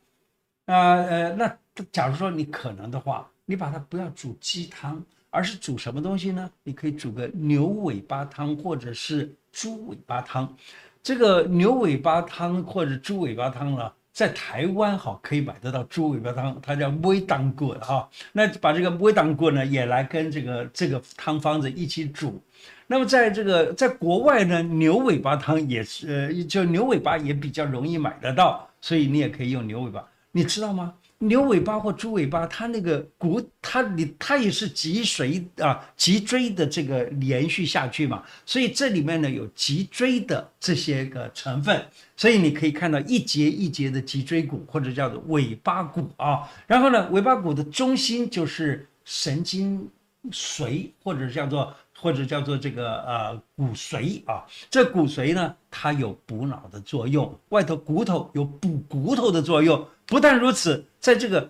啊，呃，那假如说你可能的话，你把它不要煮鸡汤。而是煮什么东西呢？你可以煮个牛尾巴汤，或者是猪尾巴汤。这个牛尾巴汤或者猪尾巴汤呢，在台湾好可以买得到猪尾巴汤，它叫尾当骨哈。那把这个尾当骨呢，也来跟这个这个汤方子一起煮。那么在这个在国外呢，牛尾巴汤也是呃，就牛尾巴也比较容易买得到，所以你也可以用牛尾巴。你知道吗？牛尾巴或猪尾巴，它那个骨，它你它也是脊髓啊，脊椎的这个连续下去嘛，所以这里面呢有脊椎的这些个成分，所以你可以看到一节一节的脊椎骨，或者叫做尾巴骨啊。然后呢，尾巴骨的中心就是神经髓，或者叫做或者叫做这个呃骨髓啊。这骨髓呢，它有补脑的作用，外头骨头有补骨头的作用。不但如此，在这个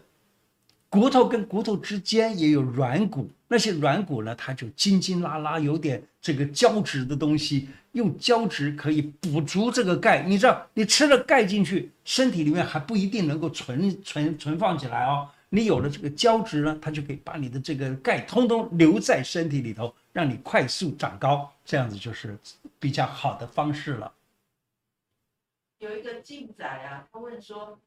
骨头跟骨头之间也有软骨，那些软骨呢，它就筋筋拉拉，有点这个胶质的东西，用胶质可以补足这个钙。你知道，你吃了钙进去，身体里面还不一定能够存存存放起来哦。你有了这个胶质呢，它就可以把你的这个钙通通留在身体里头，让你快速长高，这样子就是比较好的方式了。有一个静仔啊，他问说。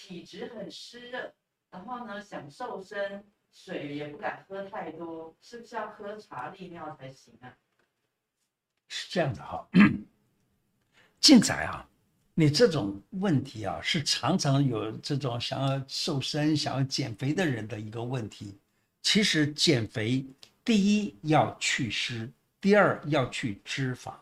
体质很湿热，然后呢，想瘦身，水也不敢喝太多，是不是要喝茶利尿才行啊？是这样的哈，静仔啊，你这种问题啊，是常常有这种想要瘦身、想要减肥的人的一个问题。其实减肥，第一要去湿，第二要去脂肪。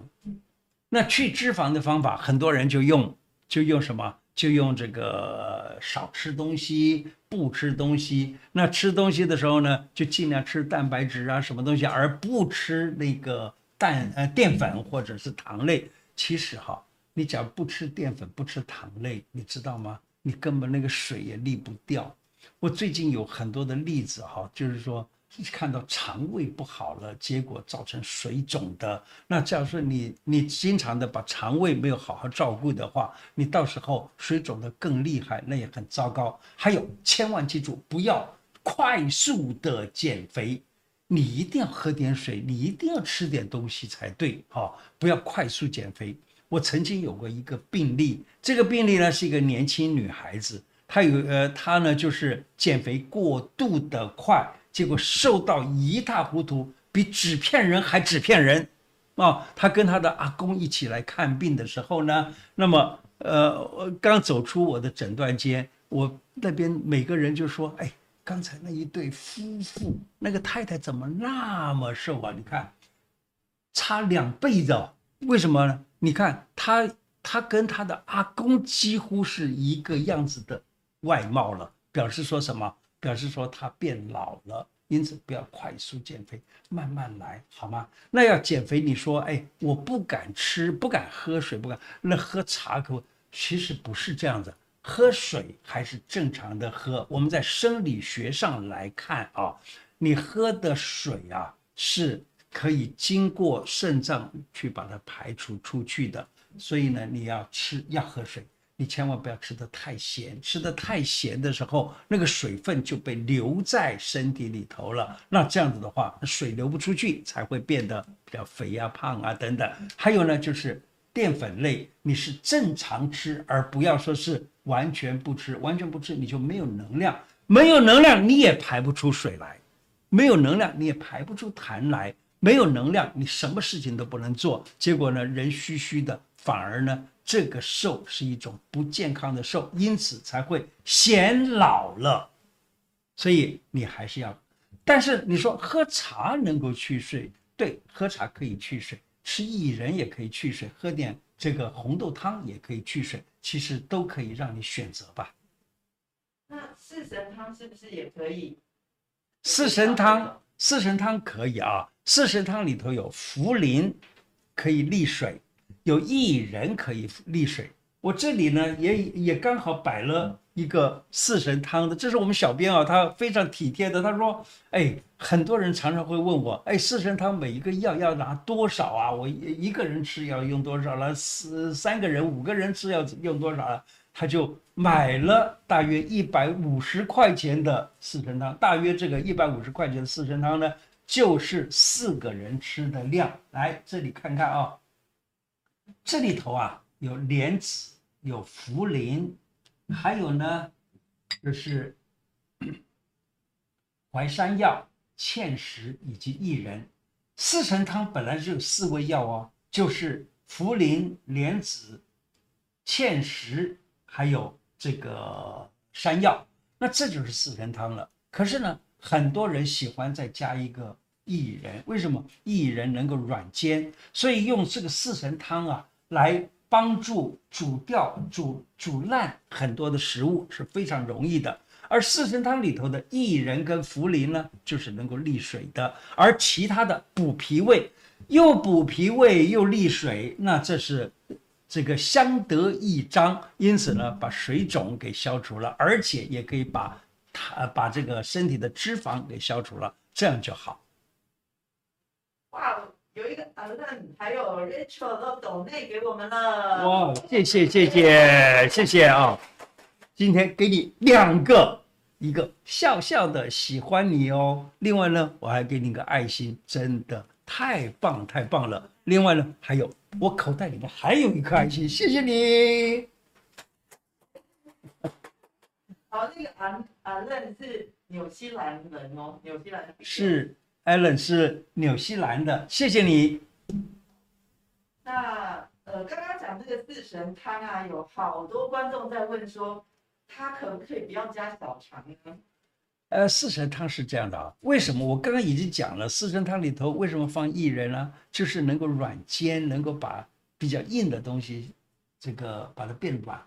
那去脂肪的方法，很多人就用就用什么？就用这个少吃东西，不吃东西。那吃东西的时候呢，就尽量吃蛋白质啊，什么东西，而不吃那个蛋呃淀粉或者是糖类。其实哈，你只要不吃淀粉，不吃糖类，你知道吗？你根本那个水也沥不掉。我最近有很多的例子哈，就是说。看到肠胃不好了，结果造成水肿的。那假如说你你经常的把肠胃没有好好照顾的话，你到时候水肿的更厉害，那也很糟糕。还有，千万记住，不要快速的减肥，你一定要喝点水，你一定要吃点东西才对哈，不要快速减肥。我曾经有过一个病例，这个病例呢是一个年轻女孩子，她有呃她呢就是减肥过度的快。结果瘦到一塌糊涂，比纸片人还纸片人，啊！他跟他的阿公一起来看病的时候呢，那么呃，刚走出我的诊断间，我那边每个人就说：“哎，刚才那一对夫妇，那个太太怎么那么瘦啊？你看，差两倍的，为什么呢？你看他，他跟他的阿公几乎是一个样子的外貌了，表示说什么？”表示说他变老了，因此不要快速减肥，慢慢来，好吗？那要减肥，你说，哎，我不敢吃，不敢喝水，不敢，那喝茶可不？其实不是这样子，喝水还是正常的喝。我们在生理学上来看啊，你喝的水啊是可以经过肾脏去把它排除出去的，所以呢，你要吃，要喝水。你千万不要吃的太咸，吃的太咸的时候，那个水分就被留在身体里头了。那这样子的话，水流不出去，才会变得比较肥啊、胖啊等等。还有呢，就是淀粉类，你是正常吃，而不要说是完全不吃。完全不吃，你就没有能量，没有能量你也排不出水来，没有能量你也排不出痰来，没有能量你什么事情都不能做。结果呢，人虚虚的，反而呢。这个瘦是一种不健康的瘦，因此才会显老了。所以你还是要，但是你说喝茶能够去水，对，喝茶可以去水，吃薏仁也可以去水，喝点这个红豆汤也可以去水，其实都可以让你选择吧。那四神汤是不是也可以？四神汤，四神汤可以啊。四神汤里头有茯苓，可以利水。有薏仁可以利水，我这里呢也也刚好摆了一个四神汤的，这是我们小编啊，他非常体贴的，他说，哎，很多人常常会问我，哎，四神汤每一个药要拿多少啊？我一个人吃要用多少了？四三个人、五个人吃要用多少了？他就买了大约一百五十块钱的四神汤，大约这个一百五十块钱的四神汤呢，就是四个人吃的量。来这里看看啊。这里头啊有莲子，有茯苓，还有呢就是 淮山药、芡实以及薏仁。四神汤本来就有四味药哦，就是茯苓、莲子、芡实，还有这个山药。那这就是四神汤了。可是呢，很多人喜欢再加一个。薏仁为什么？薏仁能够软坚，所以用这个四神汤啊，来帮助煮掉、煮煮烂很多的食物是非常容易的。而四神汤里头的薏仁跟茯苓呢，就是能够利水的。而其他的补脾胃，又补脾胃又利水，那这是这个相得益彰。因此呢，把水肿给消除了，而且也可以把它把这个身体的脂肪给消除了，这样就好。哇，有一个 Alan 还有 Rachel 都抖内给我们了。哇，谢谢谢谢谢谢啊！今天给你两个，一个笑笑的喜欢你哦。另外呢，我还给你个爱心，真的太棒太棒了。另外呢，还有我口袋里面还有一颗爱心，谢谢你。好，那个 Alan 是纽西兰人哦，纽西兰是。Allen 是纽西兰的，谢谢你。那呃，刚刚讲这个四神汤啊，有好多观众在问说，它可不可以不要加小肠呢？呃，四神汤是这样的啊，为什么？我刚刚已经讲了，四神汤里头为什么放薏仁呢？就是能够软坚，能够把比较硬的东西，这个把它变软。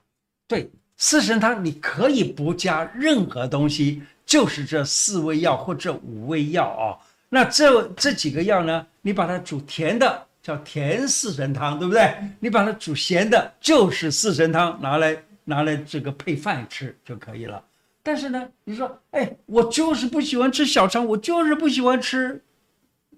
对，四神汤你可以不加任何东西，就是这四味药或者五味药啊。那这这几个药呢，你把它煮甜的叫甜四神汤，对不对？你把它煮咸的，就是四神汤，拿来拿来这个配饭吃就可以了。但是呢，你说，哎，我就是不喜欢吃小肠，我就是不喜欢吃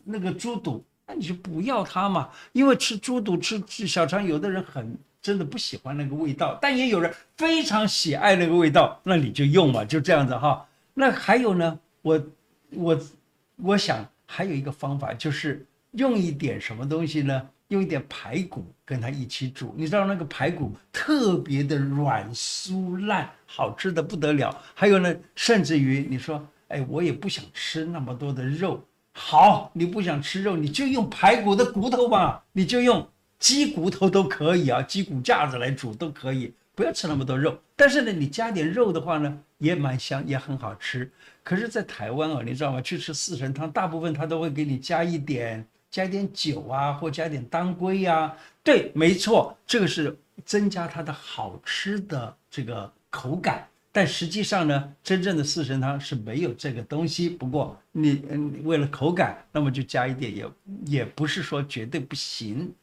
那个猪肚，那你就不要它嘛。因为吃猪肚、吃吃小肠，有的人很真的不喜欢那个味道，但也有人非常喜爱那个味道，那你就用嘛，就这样子哈。那还有呢，我我我想还有一个方法，就是用一点什么东西呢？用一点排骨跟它一起煮，你知道那个排骨特别的软酥烂，好吃的不得了。还有呢，甚至于你说，哎，我也不想吃那么多的肉。好，你不想吃肉，你就用排骨的骨头吧，你就用鸡骨头都可以啊，鸡骨架子来煮都可以，不要吃那么多肉。但是呢，你加点肉的话呢，也蛮香，也很好吃。可是，在台湾啊，你知道吗？去吃四神汤，大部分他都会给你加一点。加一点酒啊，或加点当归呀，对，没错，这个是增加它的好吃的这个口感。但实际上呢，真正的四神汤是没有这个东西。不过你嗯，为了口感，那么就加一点也也不是说绝对不行。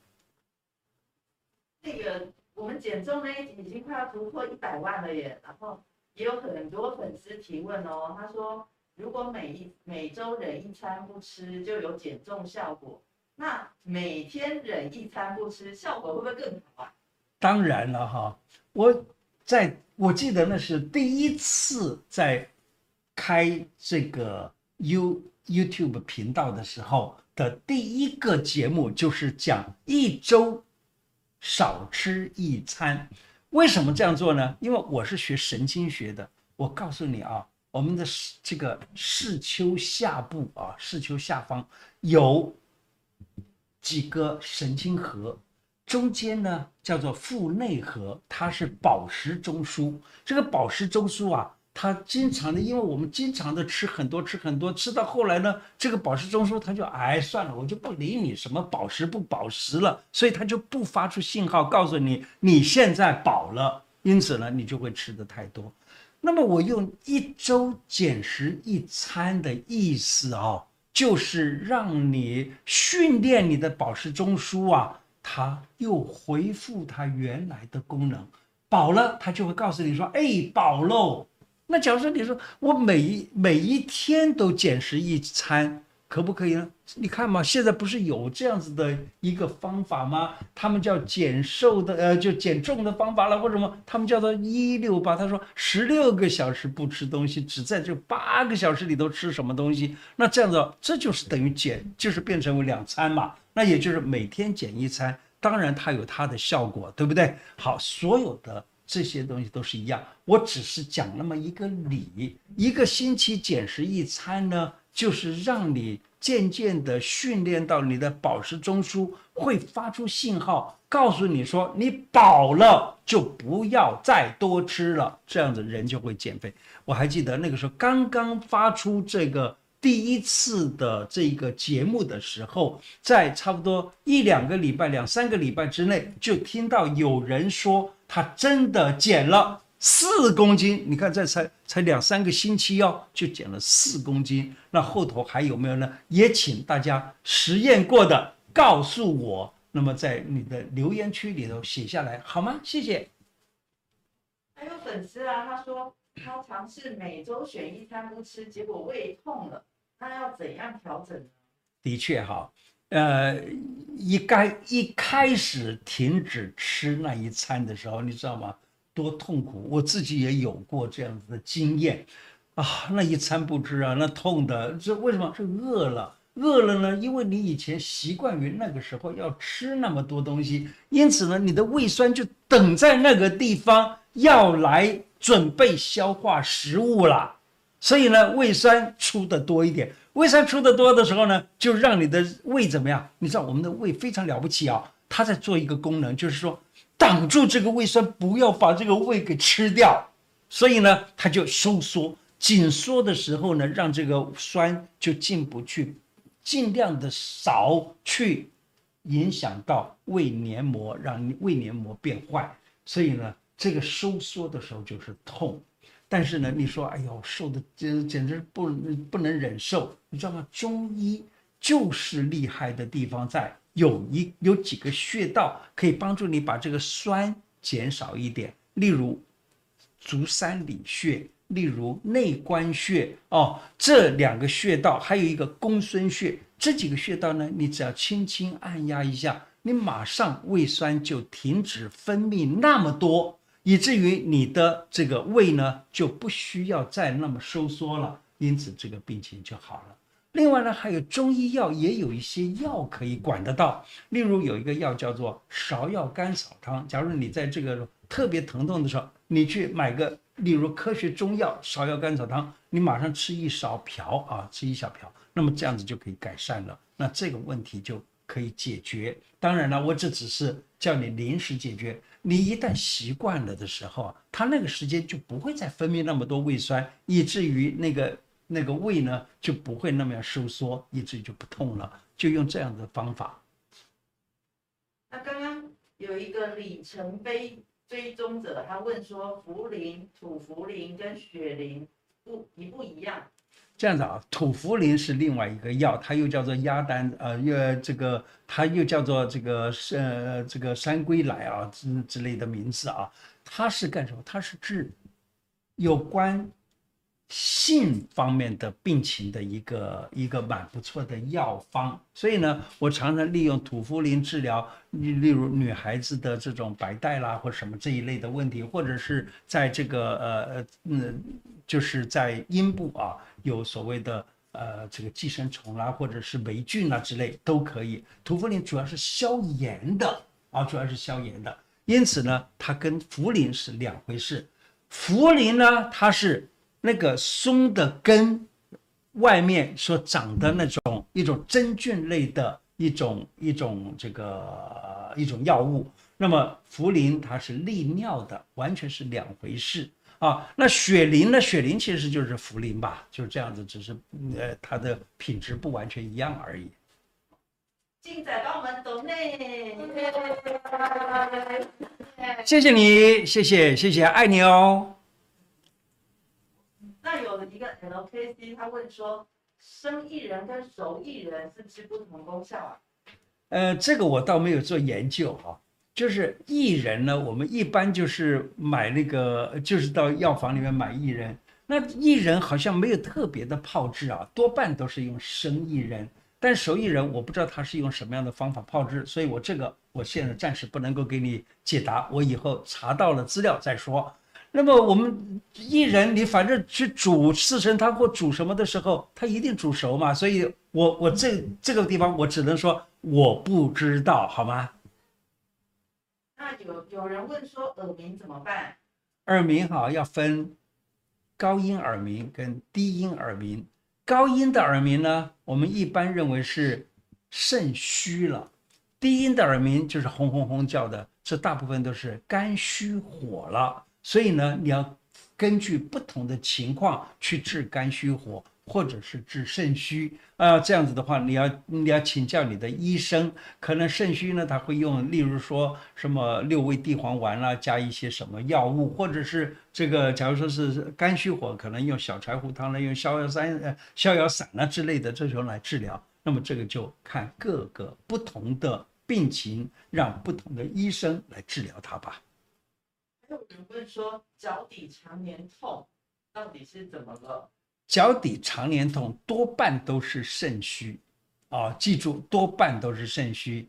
这个我们减重呢已经快要突破一百万了耶，然后也有很多粉丝提问哦，他说。如果每一每周忍一餐不吃就有减重效果，那每天忍一餐不吃效果会不会更好啊？当然了哈，我在我记得那是第一次在开这个 You YouTube 频道的时候的第一个节目就是讲一周少吃一餐。为什么这样做呢？因为我是学神经学的，我告诉你啊。我们的这个视丘下部啊，视丘下方有几个神经核，中间呢叫做腹内核，它是宝石中枢。这个宝石中枢啊，他经常的，因为我们经常的吃很多吃很多，吃到后来呢，这个宝石中枢他就哎算了，我就不理你什么宝石不宝石了，所以他就不发出信号告诉你你现在饱了，因此呢，你就会吃的太多。那么我用一周减食一餐的意思哦，就是让你训练你的宝石中枢啊，它又恢复它原来的功能，饱了它就会告诉你说，哎，饱喽。那假如说你说我每一每一天都减食一餐。可不可以呢？你看嘛，现在不是有这样子的一个方法吗？他们叫减瘦的，呃，就减重的方法了，或者什么？他们叫做一六八。他说十六个小时不吃东西，只在这八个小时里头吃什么东西？那这样子，这就是等于减，就是变成为两餐嘛。那也就是每天减一餐，当然它有它的效果，对不对？好，所有的这些东西都是一样。我只是讲那么一个理，一个星期减食一餐呢。就是让你渐渐的训练到你的饱食中枢会发出信号，告诉你说你饱了，就不要再多吃了，这样子人就会减肥。我还记得那个时候刚刚发出这个第一次的这个节目的时候，在差不多一两个礼拜、两三个礼拜之内，就听到有人说他真的减了。四公斤，你看这才才两三个星期哦，就减了四公斤。那后头还有没有呢？也请大家实验过的告诉我。那么在你的留言区里头写下来好吗？谢谢。还有粉丝啊，他说他尝试每周选一餐不吃，结果胃痛了，那要怎样调整呢？的确哈，呃，一该一开始停止吃那一餐的时候，你知道吗？多痛苦，我自己也有过这样子的经验，啊，那一餐不吃啊，那痛的，这为什么？是饿了，饿了呢？因为你以前习惯于那个时候要吃那么多东西，因此呢，你的胃酸就等在那个地方要来准备消化食物了，所以呢，胃酸出的多一点，胃酸出的多的时候呢，就让你的胃怎么样？你知道我们的胃非常了不起啊，它在做一个功能，就是说。挡住这个胃酸，不要把这个胃给吃掉，所以呢，它就收缩，紧缩的时候呢，让这个酸就进不去，尽量的少去影响到胃黏膜，让胃黏膜变坏。所以呢，这个收缩的时候就是痛。但是呢，你说，哎呦，瘦的简简直不不能忍受，你知道吗？中医就是厉害的地方在有一有几个穴道可以帮助你把这个酸减少一点，例如足三里穴，例如内关穴哦，这两个穴道，还有一个公孙穴，这几个穴道呢，你只要轻轻按压一下，你马上胃酸就停止分泌那么多。以至于你的这个胃呢就不需要再那么收缩了，因此这个病情就好了。另外呢，还有中医药也有一些药可以管得到，例如有一个药叫做芍药甘草汤。假如你在这个特别疼痛的时候，你去买个，例如科学中药芍药甘草汤，你马上吃一勺瓢啊，吃一小瓢，那么这样子就可以改善了，那这个问题就可以解决。当然了，我这只是叫你临时解决。你一旦习惯了的时候啊，它那个时间就不会再分泌那么多胃酸，以至于那个那个胃呢就不会那么样收缩，以至于就不痛了。就用这样的方法。那刚刚有一个里程碑追踪者，他问说：茯苓、土茯苓跟雪苓不一不一样？这样子啊，土茯苓是另外一个药，它又叫做鸭丹，呃，又这个它又叫做这个呃这个山归来啊之之类的名字啊，它是干什么？它是治有关性方面的病情的一个一个蛮不错的药方。所以呢，我常常利用土茯苓治疗，例如女孩子的这种白带啦或什么这一类的问题，或者是在这个呃呃嗯，就是在阴部啊。有所谓的呃这个寄生虫啦，或者是霉菌啦之类都可以。土茯苓主要是消炎的啊，主要是消炎的。因此呢，它跟茯苓是两回事。茯苓呢，它是那个松的根外面所长的那种一种真菌类的一种一种这个一种药物。那么茯苓它是利尿的，完全是两回事。啊，那雪苓呢？雪苓其实就是茯苓吧，就是这样子，只是呃它的品质不完全一样而已。精仔帮我们抖内，谢谢你，谢谢谢谢，爱你哦。那有一个 LKC，他问说，生薏仁跟熟薏仁是不是不同功效啊？呃，这个我倒没有做研究哈。就是薏仁呢，我们一般就是买那个，就是到药房里面买薏仁。那薏仁好像没有特别的泡制啊，多半都是用生薏仁。但熟薏仁我不知道它是用什么样的方法泡制，所以我这个我现在暂时不能够给你解答，我以后查到了资料再说。那么我们薏仁，你反正去煮四神汤或煮什么的时候，它一定煮熟嘛，所以我我这这个地方我只能说我不知道，好吗？有有人问说耳鸣怎么办？耳鸣哈要分高音耳鸣跟低音耳鸣。高音的耳鸣呢，我们一般认为是肾虚了；低音的耳鸣就是轰轰轰叫的，这大部分都是肝虚火了。所以呢，你要根据不同的情况去治肝虚火。或者是治肾虚啊，这样子的话，你要你要请教你的医生。可能肾虚呢，他会用，例如说什么六味地黄丸啦、啊，加一些什么药物，或者是这个，假如说是肝虚火，可能用小柴胡汤来用逍遥散呃逍遥散啊之类的这种来治疗。那么这个就看各个不同的病情，让不同的医生来治疗它吧。还有人问说，脚底常年痛，到底是怎么了？脚底常年痛多半都是肾虚，啊，记住多半都是肾虚。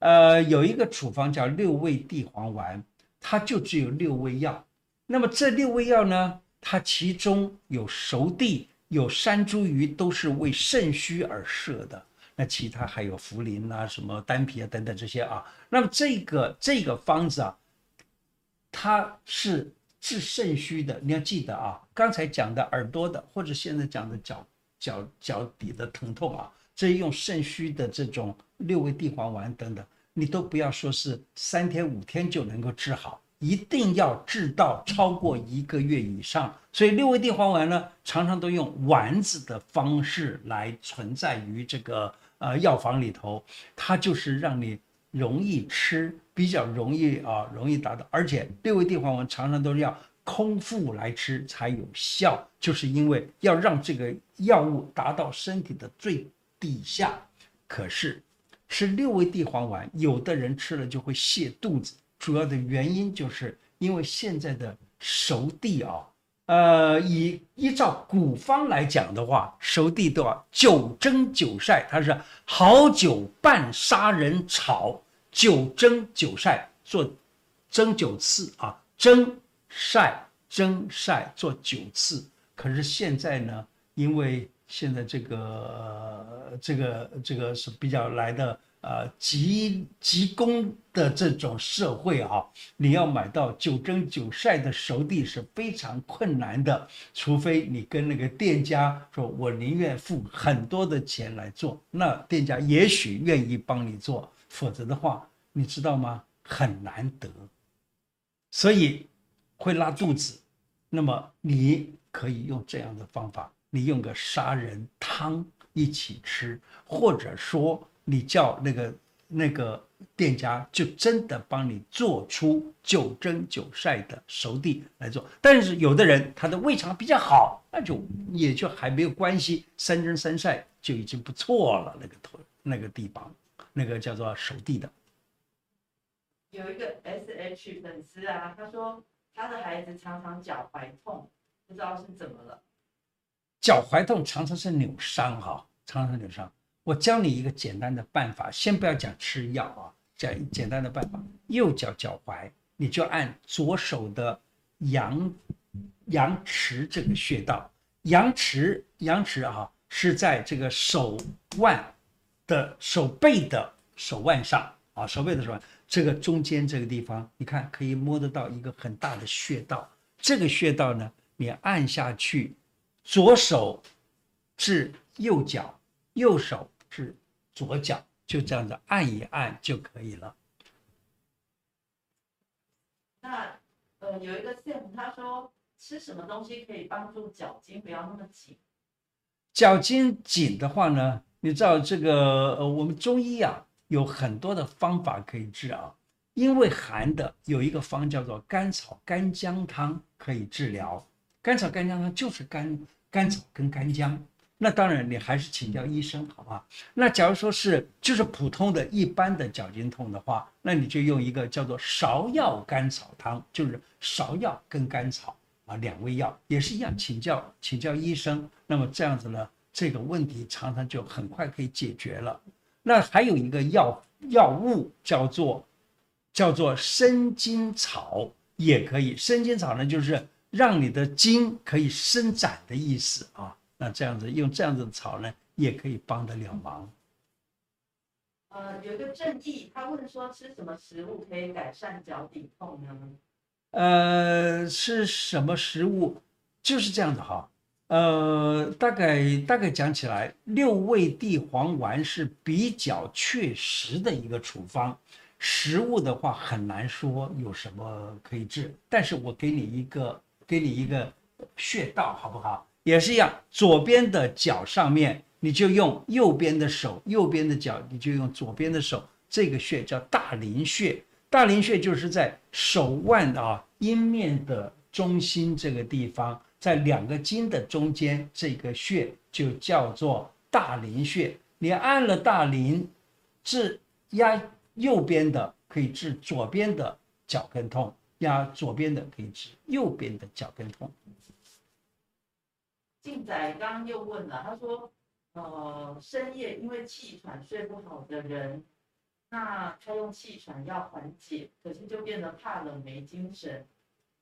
呃，有一个处方叫六味地黄丸，它就只有六味药。那么这六味药呢，它其中有熟地、有山茱萸，都是为肾虚而设的。那其他还有茯苓啊、什么丹皮啊等等这些啊。那么这个这个方子啊，它是。治肾虚的，你要记得啊，刚才讲的耳朵的，或者现在讲的脚脚脚底的疼痛啊，这用肾虚的这种六味地黄丸等等，你都不要说是三天五天就能够治好，一定要治到超过一个月以上。所以六味地黄丸呢，常常都用丸子的方式来存在于这个呃药房里头，它就是让你容易吃，比较容易啊，容易达到。而且六味地黄丸常常都是要空腹来吃才有效，就是因为要让这个药物达到身体的最底下。可是。吃六味地黄丸，有的人吃了就会泻肚子，主要的原因就是因为现在的熟地啊，呃，以依照古方来讲的话，熟地都要九蒸九晒，它是好酒拌砂仁炒，九蒸九晒做蒸九次啊，蒸晒蒸晒做九次。可是现在呢，因为现在这个、这个这个是比较来的呃急急功的这种社会啊，你要买到九蒸九晒的熟地是非常困难的，除非你跟那个店家说，我宁愿付很多的钱来做，那店家也许愿意帮你做，否则的话，你知道吗？很难得，所以会拉肚子。那么你可以用这样的方法。你用个砂仁汤一起吃，或者说你叫那个那个店家就真的帮你做出九蒸九晒的熟地来做。但是有的人他的胃肠比较好，那就也就还没有关系，三蒸三晒就已经不错了。那个头那个地方，那个叫做熟地的。有一个 SH 粉丝啊，他说他的孩子常常脚踝痛，不知道是怎么了。脚踝痛常常是扭伤哈，常常是扭伤。我教你一个简单的办法，先不要讲吃药啊，讲简单的办法。右脚脚踝，你就按左手的阳阳池这个穴道，阳池阳池啊是在这个手腕的手背的手腕上啊，手背的手腕这个中间这个地方，你看可以摸得到一个很大的穴道。这个穴道呢，你按下去。左手至右脚，右手至左脚，就这样子按一按就可以了。那呃，有一个 Sam 他说，吃什么东西可以帮助脚筋不要那么紧？脚筋紧的话呢，你知道这个呃，我们中医啊有很多的方法可以治啊。因为寒的有一个方叫做甘草干姜汤可以治疗。甘草干姜汤就是甘甘草跟干姜，那当然你还是请教医生，好吧？那假如说是就是普通的一般的脚筋痛的话，那你就用一个叫做芍药甘草汤，就是芍药跟甘草啊两味药也是一样，请教请教医生。那么这样子呢，这个问题常常就很快可以解决了。那还有一个药药物叫做叫做生筋草，也可以。生筋草呢，就是。让你的筋可以伸展的意思啊，那这样子用这样子的草呢，也可以帮得了忙。呃，有一个正义，他问说，吃什么食物可以改善脚底痛呢？呃，吃什么食物就是这样的哈。呃，大概大概讲起来，六味地黄丸是比较确实的一个处方。食物的话很难说有什么可以治，但是我给你一个。给你一个穴道，好不好？也是一样，左边的脚上面，你就用右边的手；右边的脚，你就用左边的手。这个穴叫大陵穴，大陵穴就是在手腕啊阴面的中心这个地方，在两个筋的中间，这个穴就叫做大陵穴。你按了大陵，治压右边的，可以治左边的脚跟痛。压左边的可以治右边的脚跟痛。仔刚又问了，他说：“呃，深夜因为气喘睡不好的人，那他用气喘药缓解，可是就变得怕冷没精神，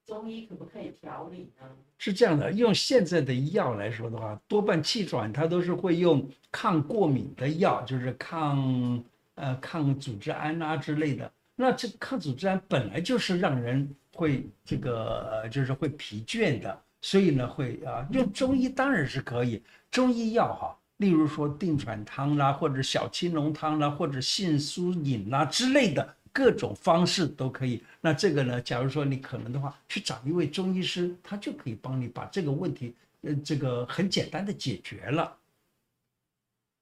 中医可不可以调理呢？”是这样的，用现在的药来说的话，多半气喘它都是会用抗过敏的药，就是抗呃抗组织胺啊之类的。那这抗组织胺本来就是让人会这个，就是会疲倦的，所以呢，会啊，用中医当然是可以，中医药哈，例如说定喘汤啦，或者小青龙汤啦，或者杏苏饮啦之类的，各种方式都可以。那这个呢，假如说你可能的话，去找一位中医师，他就可以帮你把这个问题，呃，这个很简单的解决了。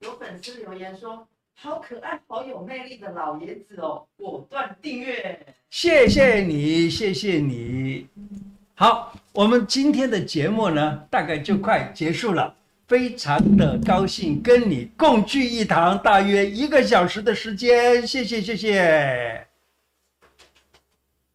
有粉丝留言说：“好可爱，好有魅力的老爷子哦，果断订阅。”谢谢你，谢谢你。好，我们今天的节目呢，大概就快结束了。非常的高兴跟你共聚一堂，大约一个小时的时间。谢谢，谢谢。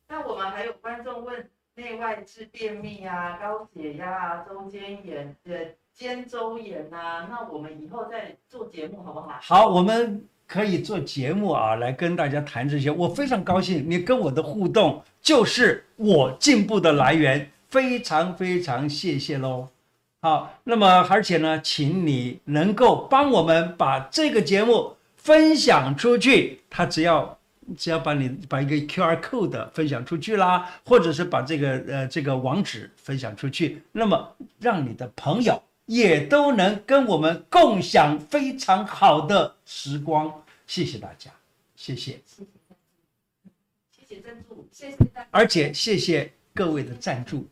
那我们还有观众问内外痔便秘啊、高血压啊、中间炎、呃、肩周炎啊，那我们以后再做节目好不好？好，我们可以做节目啊，来跟大家谈这些。我非常高兴，你跟我的互动就是我进步的来源，非常非常谢谢喽。好，那么而且呢，请你能够帮我们把这个节目分享出去。他只要只要把你把一个 QR code 分享出去啦，或者是把这个呃这个网址分享出去，那么让你的朋友也都能跟我们共享非常好的时光。谢谢大家，谢谢，谢谢赞助，谢谢大家，而且谢谢各位的赞助。